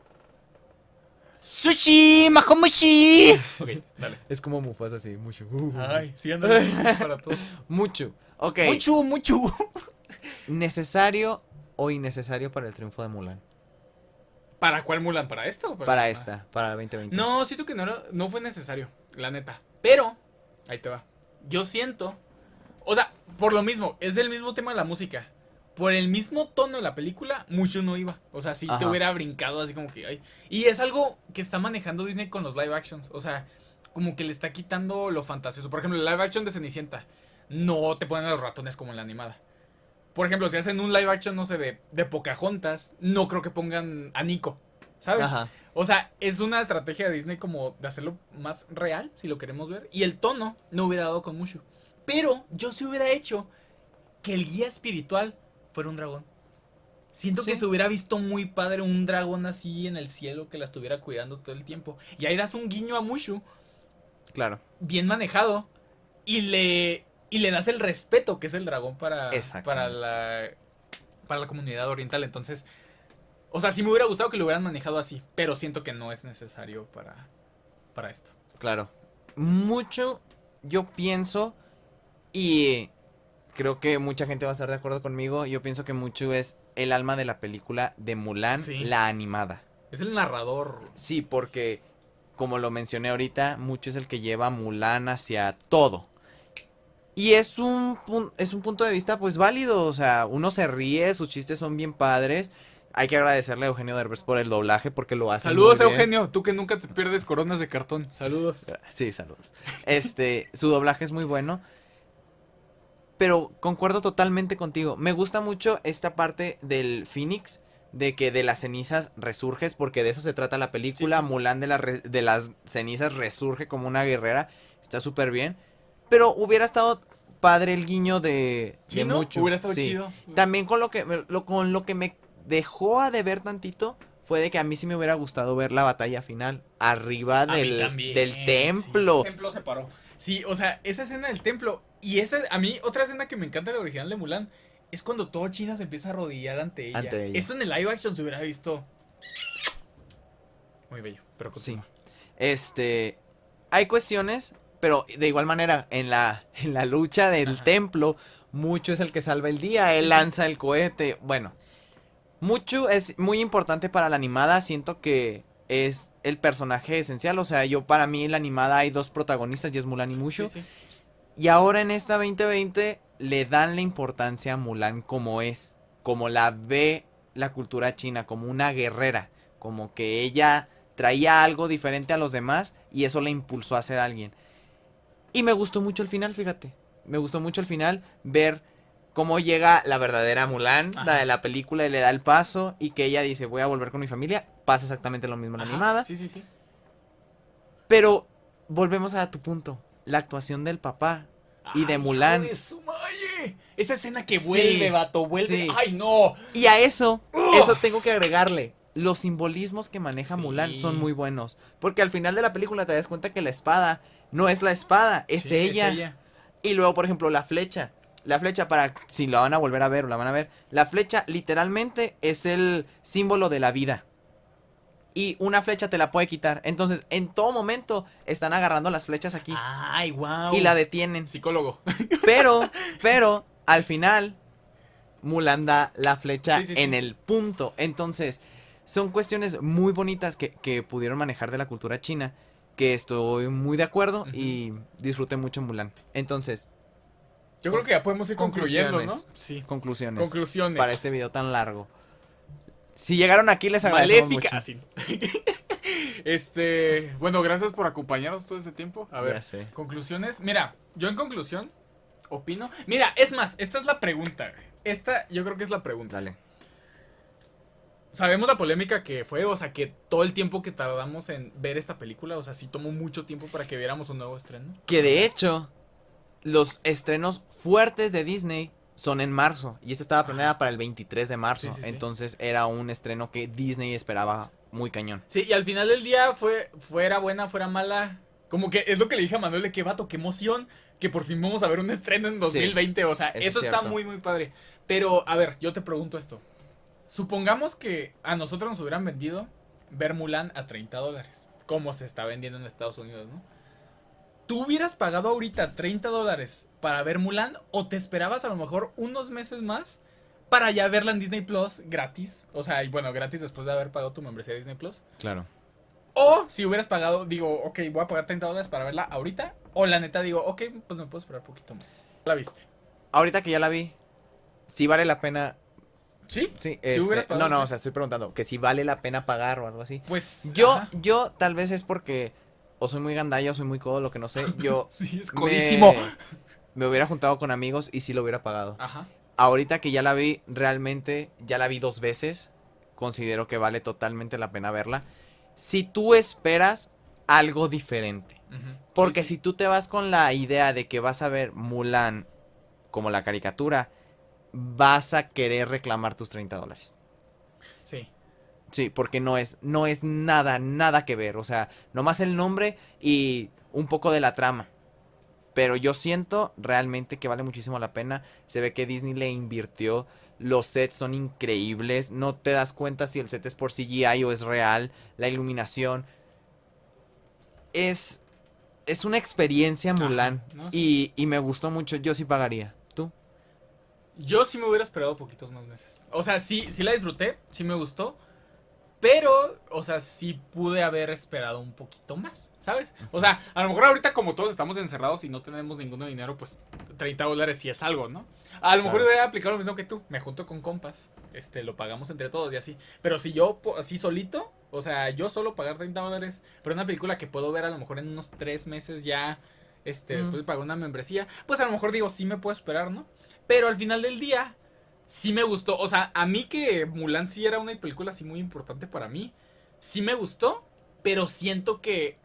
¡Sushi! ¡Mahomushi! ok, dale. Es como Mufasa así, Mushu. Ay, sí, anda para todo. Mucho. Ok. Mucho, mucho. ¿Necesario o innecesario para el triunfo de Mulan? ¿Para cuál Mulan? ¿Para esto? o Para ah? esta, para 2020. No, siento que no, era- no fue necesario, la neta. Pero, ahí te va. Yo siento, o sea, por lo mismo, es el mismo tema de la música. Por el mismo tono de la película, mucho no iba. O sea, si te Ajá. hubiera brincado así como que... Ay. Y es algo que está manejando Disney con los live actions. O sea, como que le está quitando lo fantasioso. Por ejemplo, el live action de Cenicienta. No te ponen a los ratones como en la animada. Por ejemplo, si hacen un live action, no sé, de, de Pocahontas, no creo que pongan a Nico. ¿Sabes? Ajá. O sea, es una estrategia de Disney como de hacerlo más real, si lo queremos ver. Y el tono no hubiera dado con mucho. Pero yo sí hubiera hecho que el guía espiritual fuera un dragón. Siento que se hubiera visto muy padre un dragón así en el cielo que la estuviera cuidando todo el tiempo. Y ahí das un guiño a Mushu, Claro. bien manejado, y le, y le das el respeto que es el dragón para, para, la, para la comunidad oriental. Entonces, o sea, sí me hubiera gustado que lo hubieran manejado así, pero siento que no es necesario para, para esto. Claro. Mucho, yo pienso, y creo que mucha gente va a estar de acuerdo conmigo, yo pienso que mucho es el alma de la película de Mulan, Sí. la animada. Es el narrador. Sí, porque, como lo mencioné ahorita, mucho es el que lleva a Mulan hacia todo. Y es un, es un punto de vista pues válido, o sea, uno se ríe, sus chistes son bien padres. Hay que agradecerle a Eugenio Derbez por el doblaje porque lo hace Saludos, muy bien. Eugenio, tú que nunca te pierdes coronas de cartón. Saludos. Sí, saludos. Este, su doblaje es muy bueno. Pero concuerdo totalmente contigo. Me gusta mucho esta parte del Phoenix. De que de las cenizas resurges. Porque de eso se trata la película. Sí, sí. Mulan de, la re- de las cenizas resurge como una guerrera. Está súper bien. Pero hubiera estado padre el guiño de, de mucho. Hubiera estado Sí. chido. También con lo que lo, con lo que me dejó a deber tantito fue de que a mí sí me hubiera gustado ver la batalla final arriba del, también, del templo. El templo se paró. Sí, o sea, esa escena del templo. Y esa, a mí, otra escena que me encanta de la original de Mulan. Es cuando todo China se empieza a arrodillar ante ella. Ante ella. Eso en el live action se hubiera visto. Muy bello. Pero Sí. continúa. Este, hay cuestiones, pero de igual manera, en la, en la lucha del Ajá. templo, mucho es el que salva el día, él Sí, sí. lanza el cohete, bueno, mucho es muy importante para la animada, siento que es el personaje esencial, o sea, yo para mí en la animada hay dos protagonistas y es Mulan y Mushu, Sí, sí. Y ahora en esta 2020 le dan la importancia a Mulan como es, como la ve la cultura china, como una guerrera, como que ella traía algo diferente a los demás y eso le impulsó a ser alguien. Y me gustó mucho el final, fíjate. Me gustó mucho el final ver cómo llega la verdadera Mulan, la de la película, y le da el paso y que ella dice, voy a volver con mi familia. Pasa exactamente lo mismo en la animada. Sí, sí, sí. Pero volvemos a tu punto. La actuación del papá y de Mulan. de su. Esa escena que Sí, vuelve, vato, vuelve. sí. Ay, no. Y a eso, Ugh. eso tengo que agregarle. Los simbolismos que maneja Sí. Mulan son muy buenos. Porque al final de la película te das cuenta que la espada no es la espada, es, Sí, ella. Y luego, por ejemplo, la flecha. La flecha, para si la van a volver a ver o la van a ver, la flecha literalmente es el símbolo de la vida. Y una flecha te la puede quitar. Entonces, en todo momento están agarrando las flechas aquí Ay, wow. y la detienen. Psicólogo. Pero, pero, al final, Mulan da la flecha Sí, sí, sí. en el punto. Entonces, son cuestiones muy bonitas que, que pudieron manejar de la cultura china. Que estoy muy de acuerdo y disfruté mucho Mulan. Entonces, Yo creo que ya podemos ir concluyendo, ¿no? Sí. conclusiones Conclusiones. para este video tan largo. Si llegaron aquí, les agradecemos Maléfica. mucho. así. este, bueno, gracias por acompañarnos todo este tiempo. A ver, conclusiones. Mira, yo en conclusión opino. Mira, es más, esta es la pregunta. Esta yo creo que es la pregunta. Dale. Sabemos la polémica que fue, o sea, que todo el tiempo que tardamos en ver esta película, o sea, sí tomó mucho tiempo para que viéramos un nuevo estreno. Que de hecho, los estrenos fuertes de Disney son en marzo. Y esto estaba planeada para el 23 de marzo. Sí, sí, sí. Entonces era un estreno que Disney esperaba muy cañón. Sí, y al final del día fue, fuera buena, fuera mala. Como que es lo que le dije a Manuel de que vato, qué emoción. Que por fin vamos a ver un estreno en 2020. o sea, eso eso, es está muy, muy padre. Pero, a ver, yo te pregunto esto. Supongamos que a nosotros nos hubieran vendido ver Mulan a 30 dólares. Como se está vendiendo en Estados Unidos, ¿no? ¿Tú hubieras pagado ahorita 30 dólares para ver Mulan? ¿O te esperabas a lo mejor unos meses más para ya verla en Disney Plus gratis. O sea, y bueno, gratis después de haber pagado tu membresía de Disney Plus. Claro. O si hubieras pagado, digo, ok, voy a pagar 30 dólares para verla ahorita. O la neta digo, ok, pues me puedo esperar un poquito más. ¿La viste? Ahorita que ya la vi, sí vale la pena. ¿Sí? Sí, Si este, hubieras pagado, no, no, sí. o sea, estoy preguntando que si vale la pena pagar o algo así. Pues. Yo, ajá. yo tal vez es porque o soy muy gandalla o soy muy codo, lo que no sé. Yo Sí, es me- codísimo. Me, hubiera juntado con amigos y sí lo hubiera pagado. Ajá. Ahorita que ya la vi, realmente ya la vi dos veces. Considero que vale totalmente la pena verla. Si tú esperas algo diferente. Porque Sí, si tú te vas con la idea de que vas a ver Mulan como la caricatura, vas a querer reclamar tus 30 dólares. Sí. Sí, porque no es, no es nada, nada que ver. O sea, nomás el nombre y un poco de la trama. Pero yo siento realmente que vale muchísimo la pena. Se ve que Disney le invirtió. Los sets son increíbles. No te das cuenta si el set es por CGI o es real. La iluminación. Es. Es una experiencia Mulan. no, y, y me gustó mucho. Yo sí pagaría. ¿Tú? Yo sí me hubiera esperado poquitos más meses. O sea, sí, sí la disfruté, sí me gustó. Pero, o sea, sí pude haber esperado un poquito más, ¿sabes? O sea, a lo mejor ahorita como todos estamos encerrados y no tenemos ningún dinero, pues 30 dólares sí es algo, ¿no? A lo mejor Claro. voy a aplicar lo mismo que tú. Me junto con compas, este, lo pagamos entre todos y así. Pero si yo así solito, o sea, yo solo pagar 30 dólares, pero una película que puedo ver a lo mejor en unos 3 meses ya, este, Mm. después de pagar una membresía, pues a lo mejor digo, sí me puedo esperar, ¿no? Pero al final del día, sí me gustó. O sea, a mí que Mulan sí era una película así muy importante para mí, sí me gustó, pero siento que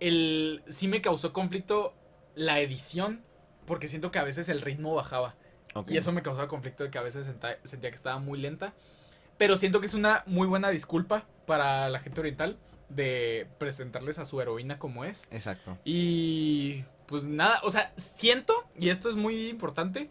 el sí me causó conflicto la edición, porque siento que a veces el ritmo bajaba. Y eso me causaba conflicto de que a veces senta- sentía que estaba muy lenta. Pero siento que es una muy buena disculpa para la gente oriental de presentarles a su heroína como es. Exacto. Y pues nada, o sea, siento, y esto es muy importante,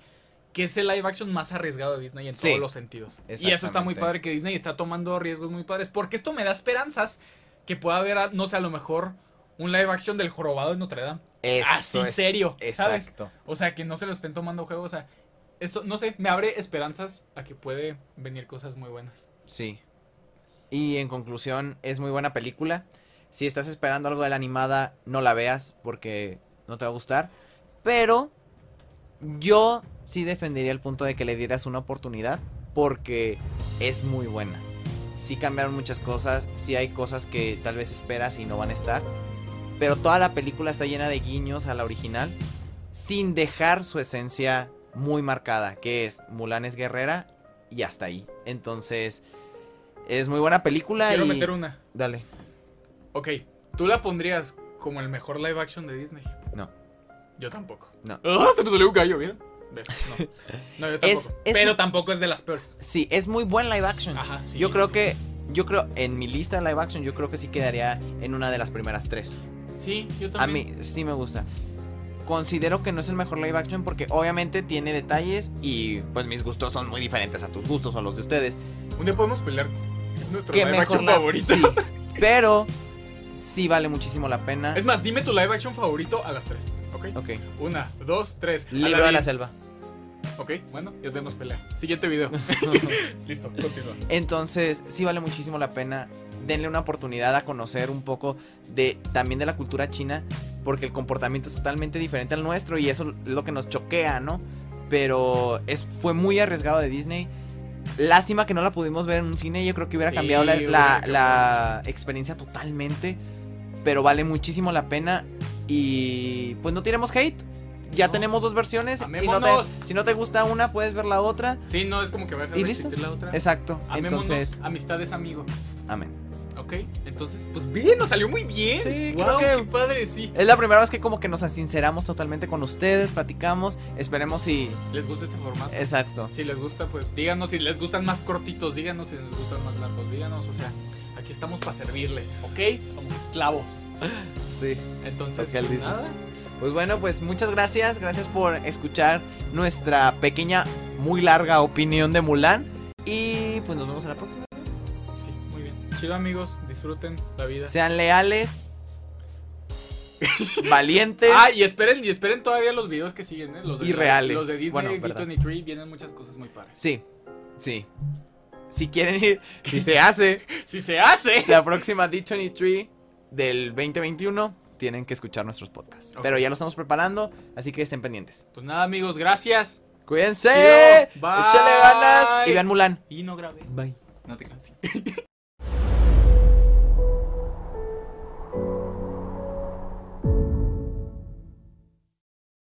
que es el live action más arriesgado de Disney en Sí, todos los sentidos. Y eso está muy padre que Disney está tomando riesgos muy padres, porque esto me da esperanzas que pueda haber, no sé, a lo mejor un live action del jorobado de Notre Dame. Eso Así es- serio, ¿sabes? Exacto. O sea, que no se lo estén tomando juego, o sea, esto, no sé, me abre esperanzas a que puede venir cosas muy buenas. Sí. Y en conclusión, es muy buena película. Si estás esperando algo de la animada, no la veas porque no te va a gustar. Pero yo sí defendería el punto de que le dieras una oportunidad porque es muy buena. Sí cambiaron muchas cosas, sí hay cosas que tal vez esperas y no van a estar. Pero toda la película está llena de guiños a la original sin dejar su esencia muy marcada, que es Mulan es guerrera y hasta ahí. Entonces, es muy buena película Quiero y meter una. dale. Ok, ¿tú la pondrías como el mejor live action de Disney? No. Yo tampoco. No. Ah, se me salió un gallo, ¿vieron? No, no yo tampoco. Es- es Pero un- tampoco es de las peores. Sí, es muy buen live action. Ajá, sí. yo creo sí, que yo creo en mi lista de live action yo creo que sí quedaría en una de las primeras tres. Sí, yo A también. mí sí me gusta. Considero que no es el mejor live action porque obviamente tiene detalles y pues mis gustos son muy diferentes a tus gustos o a los de ustedes. Un día podemos pelear nuestro live mejor action la- favorito. Sí, pero sí vale muchísimo la pena. Es más, dime tu live action favorito a las tres. ¿Ok? Ok. Una, dos, tres. Libro de la selva. Ok, bueno, ya tenemos pelea. Siguiente video. Listo, continúa. Entonces, sí vale muchísimo la pena. Denle una oportunidad a conocer un poco de también de la cultura china, porque el comportamiento es totalmente diferente al nuestro y eso es lo que nos choquea, ¿no? Pero es, fue muy arriesgado de Disney. Lástima que no la pudimos ver en un cine, yo creo que hubiera Sí, cambiado la, la- experiencia totalmente, pero vale muchísimo la pena y pues no tiremos hate. Ya No. tenemos dos versiones. Si no, te, si no te gusta una, puedes ver la otra. Sí, no es como que va a dejar ¿Y de listo? existir la otra. Exacto. Amémonos, Entonces, amistad es amigo. amén. Ok, entonces, pues bien, nos salió muy bien. Sí, Guau, creo que- qué padre, sí. Es la primera vez que como que nos sinceramos totalmente con ustedes, platicamos, esperemos si... ¿Les gusta este formato? Exacto. Si les gusta, pues díganos si les gustan más cortitos, díganos si les gustan más largos, díganos, o sea, aquí estamos para servirles, ¿ok? Somos esclavos. Sí. Entonces, pues dice. nada. Pues bueno, pues muchas gracias, gracias por escuchar nuestra pequeña, muy larga opinión de Mulan. Y pues nos vemos en la próxima. Chido amigos, disfruten la vida. Sean leales valientes. Ah, y esperen, y esperen todavía los videos que siguen, ¿eh? Los de, Y reales. Los de Disney Bueno, y verdad. D23 vienen muchas cosas muy padres. Sí, sí. Si quieren ir, si se hace Si se hace. la próxima D23 del 2021, tienen que escuchar nuestros podcasts. Pero ya lo estamos preparando, así que estén pendientes. Pues nada, amigos, gracias. Cuídense. Bye. échale ganas y vean Mulan. Y no grabé. Bye. No te creas. sí.